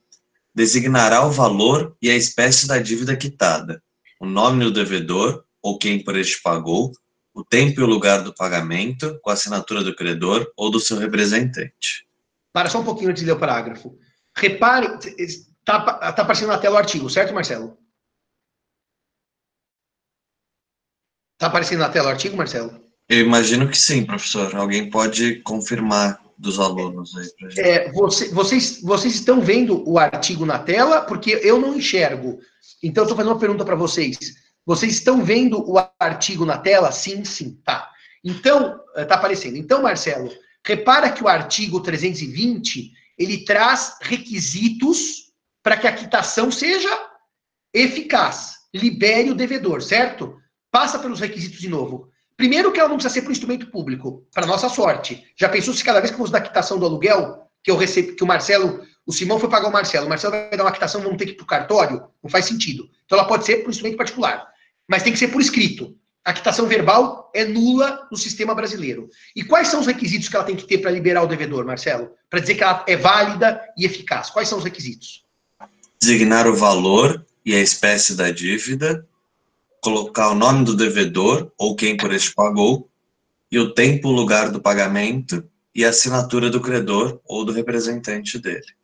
designará o valor e a espécie da dívida quitada, o nome do devedor ou quem por este pagou, o tempo e o lugar do pagamento, com a assinatura do credor ou do seu representante. Para só um pouquinho antes de ler o parágrafo. Repare, está tá aparecendo na tela o artigo, certo, Marcelo? Está aparecendo na tela o artigo, Marcelo? Eu imagino que sim, professor. Alguém pode confirmar dos alunos aí pra gente. É, você, vocês, vocês estão vendo o artigo na tela? Porque eu não enxergo. Então, eu estou fazendo uma pergunta para vocês. Vocês estão vendo o artigo na tela? Sim, sim, tá. Então, está aparecendo. Então, Marcelo, repara que o artigo 320, ele traz requisitos para que a quitação seja eficaz. Libere o devedor, certo? Passa pelos requisitos de novo. Primeiro que ela não precisa ser para o instrumento público, para nossa sorte. Já pensou se cada vez que eu uso da quitação do aluguel, que eu recebo, que o Marcelo, o Simão foi pagar o Marcelo, o Marcelo vai dar uma quitação, vamos ter que ir para o cartório? Não faz sentido. Então ela pode ser o instrumento particular, mas tem que ser por escrito. A quitação verbal é nula no sistema brasileiro. E quais são os requisitos que ela tem que ter para liberar o devedor, Marcelo? Para dizer que ela é válida e eficaz. Quais são os requisitos? Designar o valor e a espécie da dívida, colocar o nome do devedor ou quem por este pagou, e o tempo, o lugar do pagamento e a assinatura do credor ou do representante dele.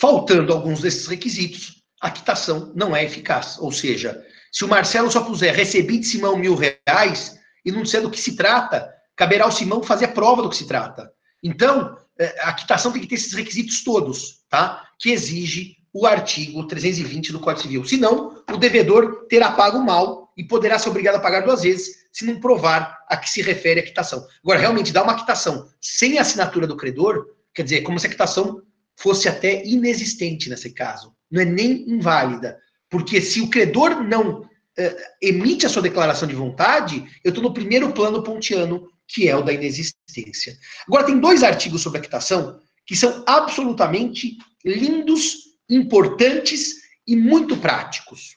Faltando alguns desses requisitos, a quitação não é eficaz. Ou seja, se o Marcelo só puser recebi de Simão mil reais e não disser do que se trata, caberá ao Simão fazer a prova do que se trata. Então, é, a quitação tem que ter esses requisitos todos, tá? Que exige o artigo 320 do Código Civil. Senão, o devedor terá pago mal e poderá ser obrigado a pagar duas vezes se não provar a que se refere a quitação. Agora, realmente, dar uma quitação sem a assinatura do credor, quer dizer, como se a quitação fosse até inexistente nesse caso. Não é nem inválida. Porque se o credor não eh, emite a sua declaração de vontade, eu estou no primeiro plano pontiano, que é o da inexistência. Agora, tem dois artigos sobre a quitação que são absolutamente lindos importantes e muito práticos.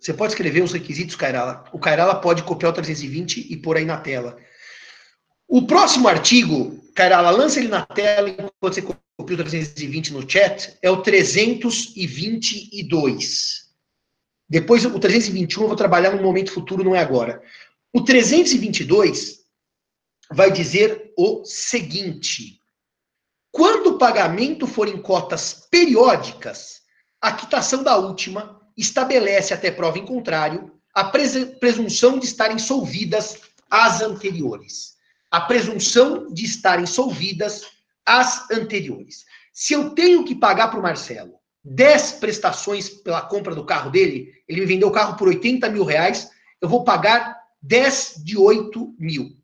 Você pode escrever os requisitos, Cairala. O Cairala pode copiar o 320 e pôr aí na tela. O próximo artigo, Cairala, lança ele na tela enquanto você copia o 320 no chat, é o 322. Depois, o 321 eu vou trabalhar no momento futuro, não é agora. O 322 vai dizer o seguinte: quando o pagamento for em cotas periódicas, a quitação da última estabelece, até prova em contrário, a presunção de estarem solvidas as anteriores. A presunção de estarem solvidas as anteriores. Se eu tenho que pagar para o Marcelo 10 prestações pela compra do carro dele, ele me vendeu o carro por 80 mil reais, eu vou pagar 10 de 8 mil.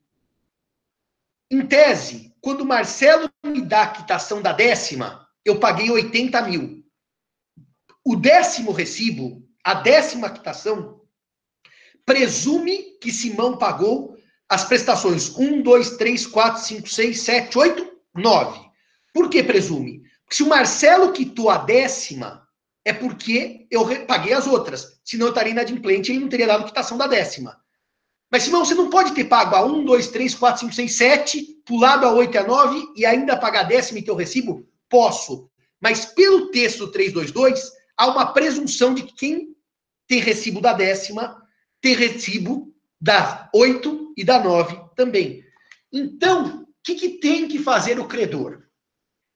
Em tese, quando o Marcelo me dá a quitação da décima, eu paguei 80 mil. O décimo recibo, a décima quitação, presume que Simão pagou as prestações 1, 2, 3, 4, 5, 6, 7, 8, 9. Por que presume? Porque se o Marcelo quitou a décima, é porque eu paguei as outras. Senão eu estaria inadimplente e ele não teria dado quitação da décima. Mas, Simão, você não pode ter pago a 1, 2, 3, 4, 5, 6, 7, pulado a 8 e a 9 e ainda pagar décimo e teu recibo? Posso. Mas pelo texto do 322, há uma presunção de que quem tem recibo da décima tem recibo da 8 e da 9 também. Então, o que, que tem que fazer o credor?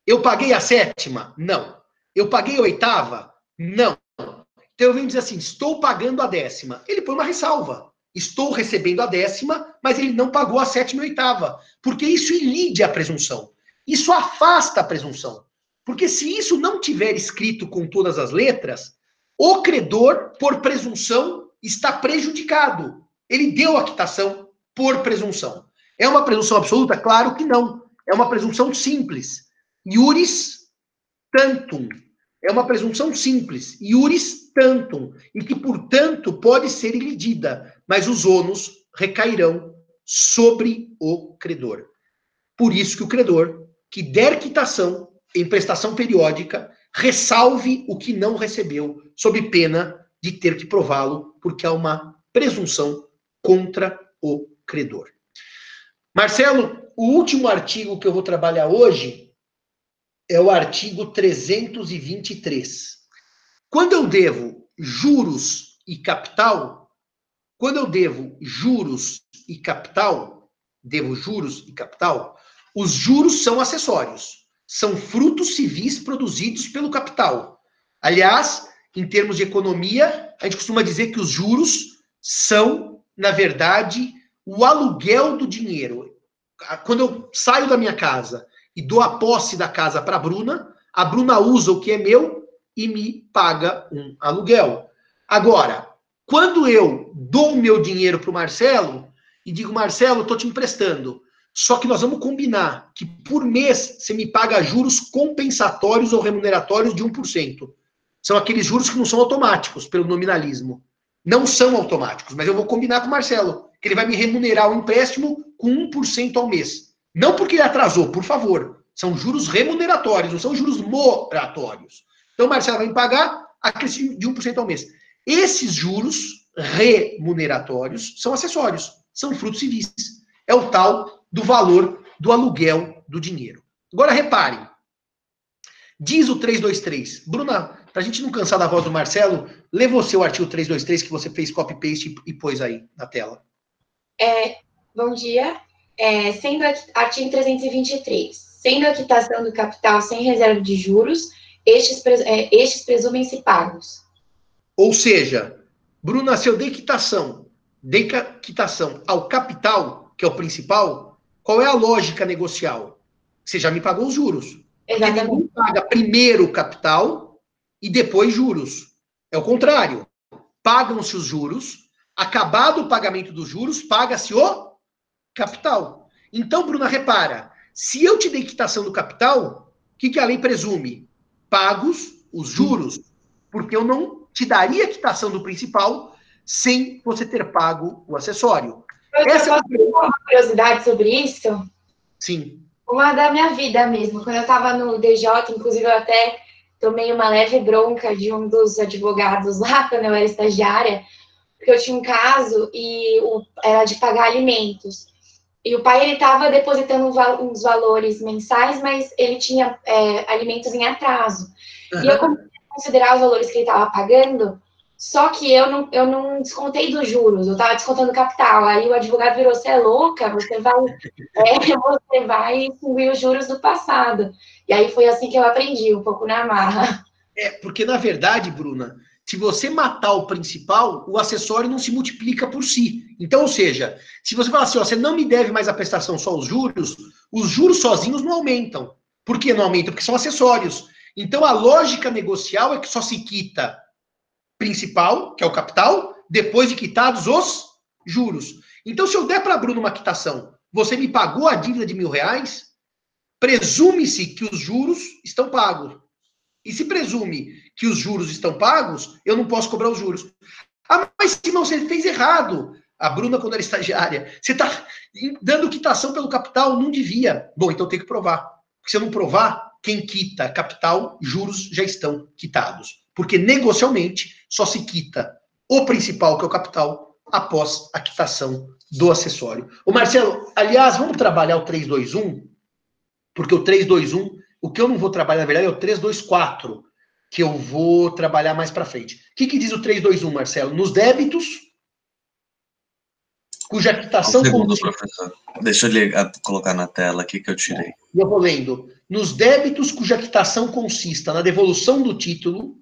Eu paguei a sétima? Não. Eu paguei a oitava? Não. Então eu venho dizer assim: estou pagando a décima. Ele põe uma ressalva. Estou recebendo a décima, mas ele não pagou a sétima e oitava. Porque isso ilide a presunção. Isso afasta a presunção. Porque se isso não tiver escrito com todas as letras, o credor, por presunção, está prejudicado. Ele deu a quitação por presunção. É uma presunção absoluta? Claro que não. É uma presunção simples. Iuris tantum. É uma presunção simples. Iuris tantum. E que, portanto, pode ser ilidida mas os ônus recairão sobre o credor. Por isso que o credor que der quitação em prestação periódica ressalve o que não recebeu, sob pena de ter que prová-lo, porque há uma presunção contra o credor. Marcelo, o último artigo que eu vou trabalhar hoje é o artigo 323. Quando eu devo juros e capital, quando eu devo juros e capital, devo juros e capital, os juros são acessórios, são frutos civis produzidos pelo capital. Aliás, em termos de economia, a gente costuma dizer que os juros são, na verdade, o aluguel do dinheiro. Quando eu saio da minha casa e dou a posse da casa para a Bruna, a Bruna usa o que é meu e me paga um aluguel. Agora, quando eu dou o meu dinheiro para o Marcelo e digo, Marcelo, estou te emprestando, só que nós vamos combinar que por mês você me paga juros compensatórios ou remuneratórios de 1%. São aqueles juros que não são automáticos pelo nominalismo. Não são automáticos, mas eu vou combinar com o Marcelo, que ele vai me remunerar o empréstimo com 1% ao mês. Não porque ele atrasou, por favor. São juros remuneratórios, não são juros moratórios. Então, Marcelo vai me pagar aquele de 1% ao mês. Esses juros remuneratórios são acessórios, são frutos civis. É o tal do valor do aluguel do dinheiro. Agora, reparem. Diz o 323. Bruna, para a gente não cansar da voz do Marcelo, lê você o artigo 323 que você fez copy-paste e, pôs aí na tela. É, bom dia. É, sendo artigo 323, sendo a quitação do capital sem reserva de juros, estes, é, estes presumem-se pagos. Ou seja, Bruna, se eu dei quitação, dei quitação ao capital, que é o principal, qual é a lógica negocial? Você já me pagou os juros. Exatamente. Porque paga primeiro o capital e depois juros. É o contrário. Pagam-se os juros, acabado o pagamento dos juros, paga-se o capital. Então, Bruna, repara, se eu te dei quitação do capital, o que, que a lei presume? Pagos os juros, porque eu não te daria quitação do principal sem você ter pago o acessório. Eu Essa é uma curiosidade sobre isso? Sim. Uma da minha vida mesmo. Quando eu estava no DJ, inclusive eu até tomei uma leve bronca de um dos advogados lá, quando eu era estagiária, porque eu tinha um caso e o, era de pagar alimentos. E o pai, ele estava depositando uns valores mensais, mas ele tinha é, alimentos em atraso. Uhum. E eu comecei a considerar os valores que ele estava pagando, só que eu não, eu não descontei dos juros, eu estava descontando capital. Aí o advogado virou, você é louca, você vai, é, você vai extinguir os juros do passado. E aí foi assim que eu aprendi, um pouco na marra. É, porque na verdade, Bruna, se você matar o principal, o acessório não se multiplica por si. Então, ou seja, se você falar assim, ó, você não me deve mais a prestação, só os juros, os juros sozinhos não aumentam. Por que não aumentam? Porque são acessórios. Então, a lógica negocial é que só se quita principal, que é o capital, depois de quitados os juros. Então, se eu der para Bruno uma quitação, você me pagou a dívida de mil reais, presume-se que os juros estão pagos. E se presume que os juros estão pagos, eu não posso cobrar os juros. Ah, mas se você fez errado. A Bruna, quando era estagiária, você está dando quitação pelo capital, não devia. Bom, então tem que provar. Porque se eu não provar, quem quita capital, juros já estão quitados. Porque negocialmente só se quita o principal, que é o capital, após a quitação do acessório. O Marcelo, aliás, vamos trabalhar o 321 porque o 321, o que eu não vou trabalhar, na verdade, é o 324, que eu vou trabalhar mais para frente. O que, que diz o 321, Marcelo? Nos débitos, cuja quitação... Um segundo, professor. Deixa eu colocar na tela aqui que eu tirei. Eu vou lendo. Nos débitos cuja quitação consista na devolução do título,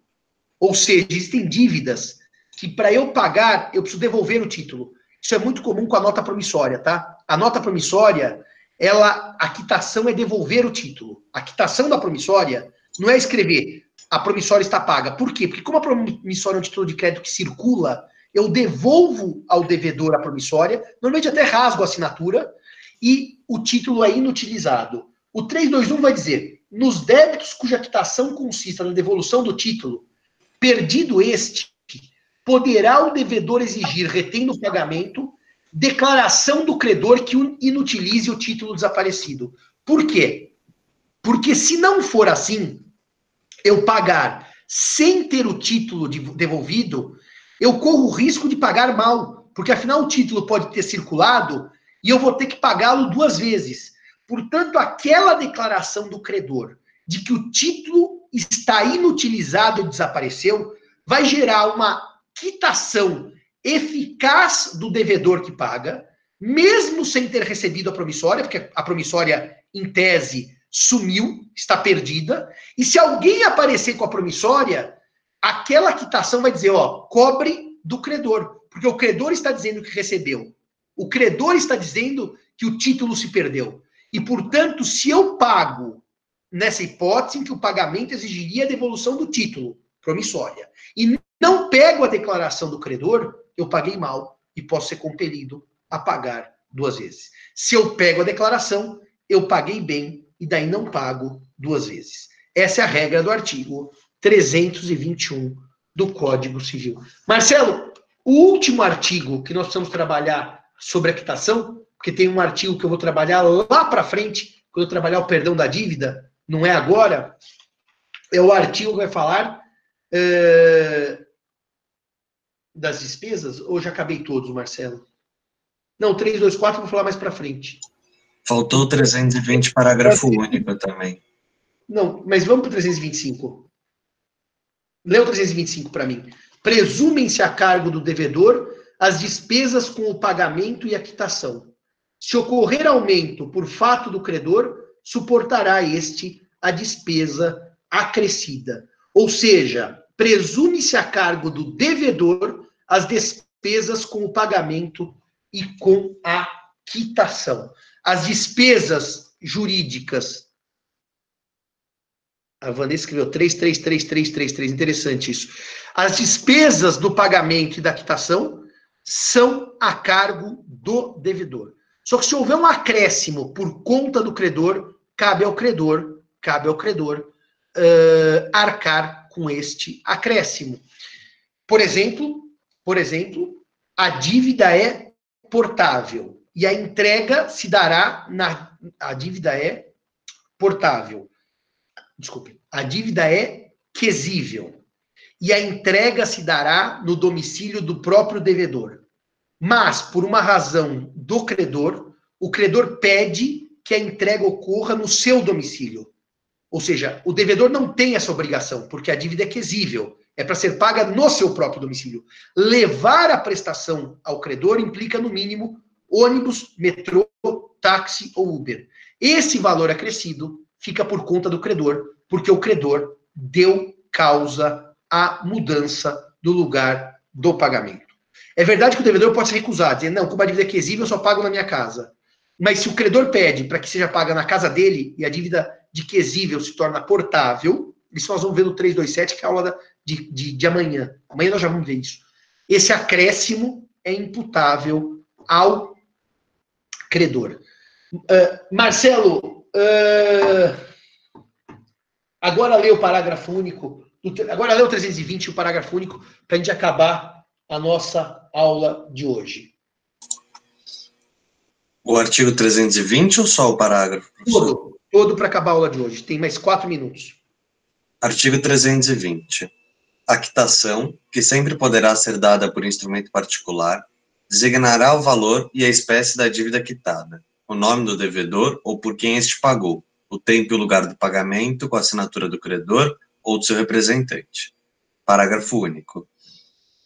ou seja, existem dívidas que para eu pagar, eu preciso devolver o título. Isso é muito comum com a nota promissória, tá? A nota promissória, ela, a quitação é devolver o título. A quitação da promissória não é escrever a promissória está paga. Por quê? Porque como a promissória é um título de crédito que circula, eu devolvo ao devedor a promissória, normalmente até rasgo a assinatura, e o título é inutilizado. O 321 vai dizer, nos débitos cuja quitação consista na devolução do título, perdido este, poderá o devedor exigir, retendo o pagamento, declaração do credor que inutilize o título desaparecido. Por quê? Porque se não for assim, eu pagar sem ter o título devolvido, eu corro o risco de pagar mal, porque afinal o título pode ter circulado e eu vou ter que pagá-lo duas vezes. Portanto, aquela declaração do credor de que o título está inutilizado e desapareceu vai gerar uma quitação eficaz do devedor que paga, mesmo sem ter recebido a promissória, porque a promissória, em tese, sumiu, está perdida, e se alguém aparecer com a promissória, aquela quitação vai dizer, ó, cobre do credor, porque o credor está dizendo que recebeu. O credor está dizendo que o título se perdeu. E, portanto, se eu pago nessa hipótese em que o pagamento exigiria a devolução do título promissória, e não pego a declaração do credor, eu paguei mal e posso ser compelido a pagar duas vezes. Se eu pego a declaração, eu paguei bem e daí não pago duas vezes. Essa é a regra do artigo 321 do Código Civil. Marcelo, o último artigo que nós precisamos trabalhar sobre a quitação, porque tem um artigo que eu vou trabalhar lá para frente, quando eu trabalhar o perdão da dívida, não é agora, é o artigo que vai falar é, das despesas, ou já acabei todos, Marcelo? Não, 3, 2, 4, vou falar mais para frente. Faltou 320, parágrafo único também. Não, mas vamos para 325. Lê o 325 para mim. Presumem-se a cargo do devedor as despesas com o pagamento e a quitação. Se ocorrer aumento por fato do credor, suportará este a despesa acrescida. Ou seja, presume-se a cargo do devedor as despesas com o pagamento e com a quitação. As despesas jurídicas. A Vanessa escreveu 333333, interessante isso. As despesas do pagamento e da quitação são a cargo do devedor. Só que se houver um acréscimo por conta do credor, cabe ao credor, cabe ao credor uh, arcar com este acréscimo. Por exemplo, por exemplo, a dívida é portável e a entrega se dará na a dívida é portável. Desculpe, a dívida é quesível e a entrega se dará no domicílio do próprio devedor. Mas por uma razão do credor, o credor pede que a entrega ocorra no seu domicílio. Ou seja, o devedor não tem essa obrigação, porque a dívida é quesível é para ser paga no seu próprio domicílio. Levar a prestação ao credor implica, no mínimo, ônibus, metrô, táxi ou Uber. Esse valor acrescido fica por conta do credor, porque o credor deu causa à mudança do lugar do pagamento. É verdade que o devedor pode se recusar, dizer, não, como a dívida é quesível, eu só pago na minha casa. Mas se o credor pede para que seja paga na casa dele e a dívida de quesível se torna portável, isso nós vamos ver no 327, que é a aula de, de, de amanhã. Amanhã nós já vamos ver isso. Esse acréscimo é imputável ao credor. Uh, Marcelo, uh, agora lê o parágrafo único, agora lê o 320, o parágrafo único, para a gente acabar a nossa aula de hoje. O artigo 320 ou só o parágrafo? Professor? Todo, todo para acabar a aula de hoje. Tem mais quatro minutos. Artigo 320. A quitação, que sempre poderá ser dada por instrumento particular, designará o valor e a espécie da dívida quitada, o nome do devedor ou por quem este pagou, o tempo e o lugar do pagamento com a assinatura do credor ou do seu representante. Parágrafo único.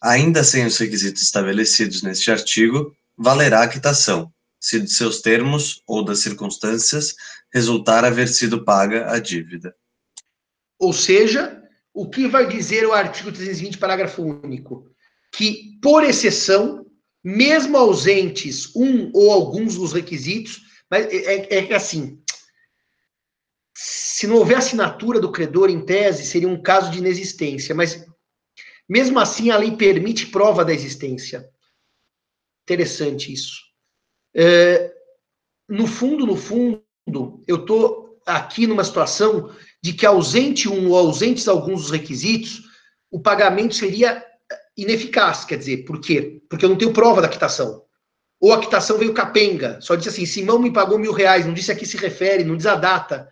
Ainda sem os requisitos estabelecidos neste artigo, valerá a quitação, se de seus termos ou das circunstâncias resultar haver sido paga a dívida. Ou seja, o que vai dizer o artigo 320, parágrafo único? Que, por exceção, mesmo ausentes um ou alguns dos requisitos, mas é, é, é assim, se não houver assinatura do credor em tese, seria um caso de inexistência, mas mesmo assim a lei permite prova da existência. Interessante isso. É, no fundo, no fundo, eu estou aqui numa situação de que ausente um ou ausentes alguns dos requisitos, o pagamento seria ineficaz. Quer dizer, por quê? Porque eu não tenho prova da quitação. Ou a quitação veio capenga, só disse assim: Simão me pagou mil reais, não disse a que se refere, não diz a data.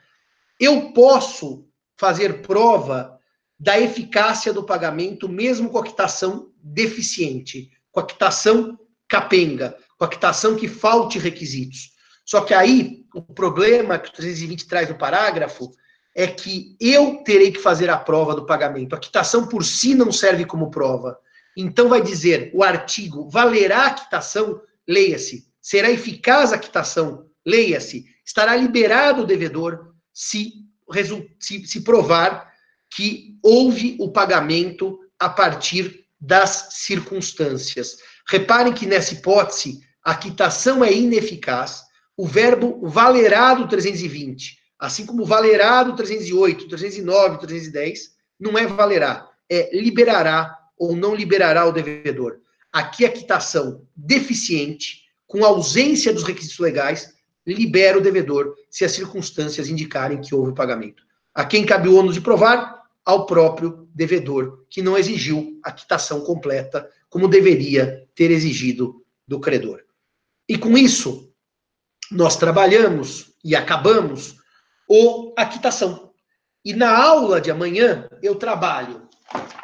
Eu posso fazer prova da eficácia do pagamento, mesmo com a quitação deficiente, com a quitação capenga, com a quitação que falte requisitos. Só que aí, o problema que o 320 traz no parágrafo é que eu terei que fazer a prova do pagamento. A quitação por si não serve como prova. Então, vai dizer o artigo: valerá a quitação? Leia-se. Será eficaz a quitação? Leia-se. Estará liberado o devedor se, se, se provar que houve o pagamento a partir das circunstâncias. Reparem que nessa hipótese, a quitação é ineficaz, o verbo valerá do 320 Assim como valerá do 308, 309, 310, não é valerá, é liberará ou não liberará o devedor. Aqui a quitação deficiente, com ausência dos requisitos legais, libera o devedor se as circunstâncias indicarem que houve o pagamento. A quem cabe o ônus de provar? Ao próprio devedor, que não exigiu a quitação completa, como deveria ter exigido do credor. E com isso, nós trabalhamos e acabamos ou a quitação. E na aula de amanhã, eu trabalho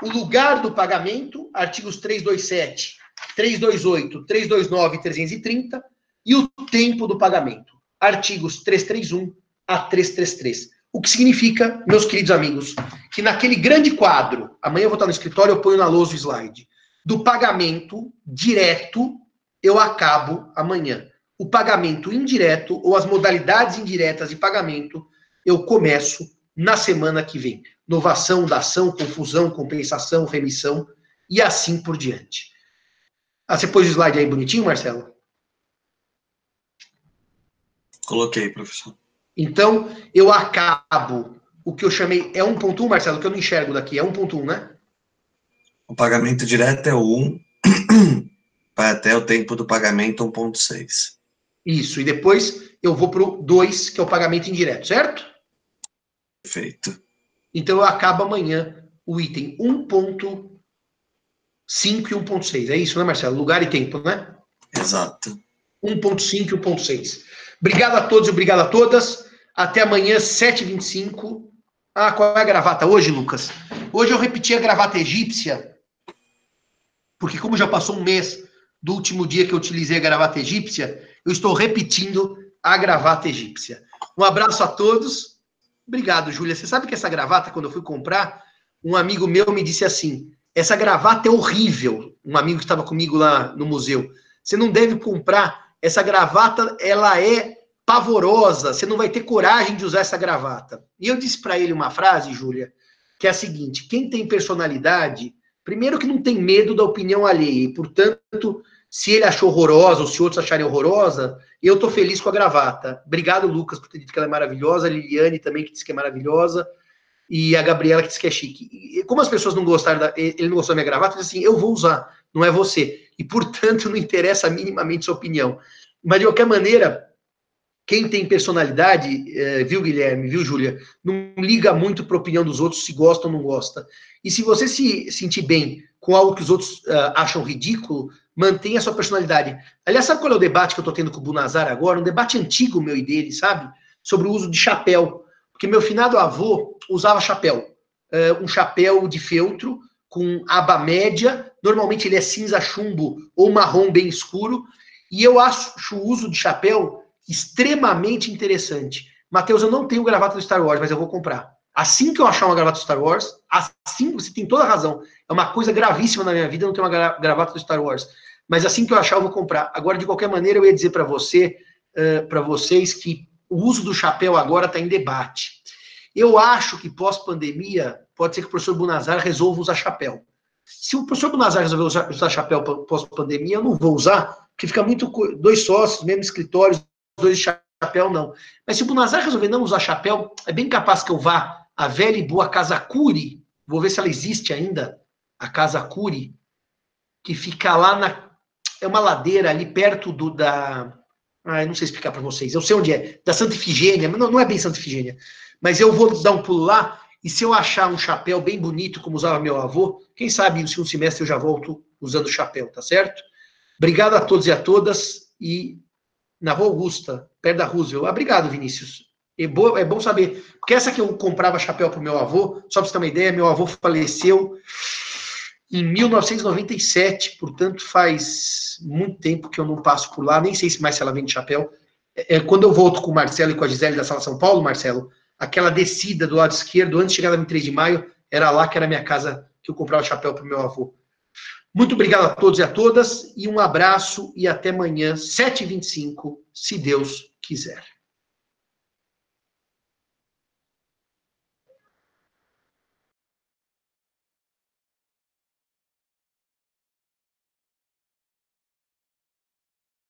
o lugar do pagamento, artigos 327, 328, 329 e 330, e o tempo do pagamento, artigos 331 a 333. O que significa, meus queridos amigos, que naquele grande quadro, amanhã eu vou estar no escritório, eu ponho na lousa o slide, do pagamento direto, eu acabo amanhã. O pagamento indireto ou as modalidades indiretas de pagamento eu começo na semana que vem. Novação, dação, confusão, compensação, remissão e assim por diante. Ah, você pôs o slide aí bonitinho, Marcelo? Coloquei, professor. Então, eu acabo o que eu chamei. É 1.1, Marcelo, que eu não enxergo daqui. É 1.1, né? O pagamento direto é o 1, vai até o tempo do pagamento 1.6. Isso, e depois eu vou para o 2, que é o pagamento indireto, certo? Perfeito. Então eu acabo amanhã o item 1.5 e 1.6. É isso, né, Marcelo? Lugar e tempo, né? Exato. 1.5 e 1.6. Obrigado a todos e obrigado a todas. Até amanhã, 7h25. Ah, qual é a gravata hoje, Lucas? Hoje eu repeti a gravata egípcia, porque como já passou um mês do último dia que eu utilizei a gravata egípcia, eu estou repetindo a gravata egípcia. Um abraço a todos Obrigado, Júlia. Você sabe que essa gravata, quando eu fui comprar, um amigo meu me disse assim: essa gravata é horrível. Um amigo que estava comigo lá no museu. Você não deve comprar. Essa gravata, ela é pavorosa. Você não vai ter coragem de usar essa gravata. E eu disse para ele uma frase, Júlia, que é a seguinte: quem tem personalidade, primeiro que não tem medo da opinião alheia, e, portanto, se ele achou horrorosa ou se outros acharem horrorosa, eu tô feliz com a gravata. Obrigado, Lucas, por ter dito que ela é maravilhosa. A Liliane também, que disse que é maravilhosa. E a Gabriela, que disse que é chique. E como as pessoas não gostaram, da, ele não gostou da minha gravata, ele disse assim: eu vou usar, não é você. E, portanto, não interessa minimamente sua opinião. Mas, de qualquer maneira, quem tem personalidade, é, viu, Guilherme, viu, Júlia, não liga muito para a opinião dos outros, se gosta ou não gosta. E se você se sentir bem com algo que os outros uh, acham ridículo, mantenha a sua personalidade. Aliás, sabe qual é o debate que eu estou tendo com o Bunazar agora? Um debate antigo meu e dele, sabe? Sobre o uso de chapéu. Porque meu finado avô usava chapéu. Uh, um chapéu de feltro com aba média. Normalmente ele é cinza chumbo ou marrom bem escuro. E eu acho o uso de chapéu extremamente interessante. Matheus, eu não tenho gravata do Star Wars, mas eu vou comprar. Assim que eu achar uma gravata do Star Wars, assim, você tem toda a razão. É uma coisa gravíssima na minha vida não ter uma gravata do Star Wars mas assim que eu achar, eu vou comprar. Agora, de qualquer maneira, eu ia dizer para você, uh, para vocês, que o uso do chapéu agora está em debate. Eu acho que pós-pandemia, pode ser que o professor Bunazar resolva usar chapéu. Se o professor Bunazar resolver usar, usar chapéu pós-pandemia, eu não vou usar, porque fica muito. Dois sócios, mesmo escritório, dois chapéu, não. Mas se o Bunazar resolver não usar chapéu, é bem capaz que eu vá à velha e boa Casa Curi, vou ver se ela existe ainda, a Casa Curi, que fica lá na é uma ladeira ali perto do da. Ah, eu não sei explicar para vocês. Eu sei onde é. Da Santa Ifigênia. Não, não é bem Santa Ifigênia. Mas eu vou dar um pulo lá. E se eu achar um chapéu bem bonito, como usava meu avô, quem sabe no segundo semestre eu já volto usando chapéu, tá certo? Obrigado a todos e a todas. E na Rua Augusta, perto da Roosevelt. Obrigado, Vinícius. É, bom, é bom saber. Porque essa que eu comprava chapéu para meu avô, só para você ter uma ideia, meu avô faleceu em 1997, portanto faz muito tempo que eu não passo por lá, nem sei se mais se ela vem de chapéu. É, é, quando eu volto com o Marcelo e com a Gisele da Sala São Paulo, Marcelo, aquela descida do lado esquerdo, antes de chegar na 23 de maio, era lá que era a minha casa que eu comprava chapéu para o meu avô. Muito obrigado a todos e a todas, e um abraço e até amanhã, 7h25, se Deus quiser.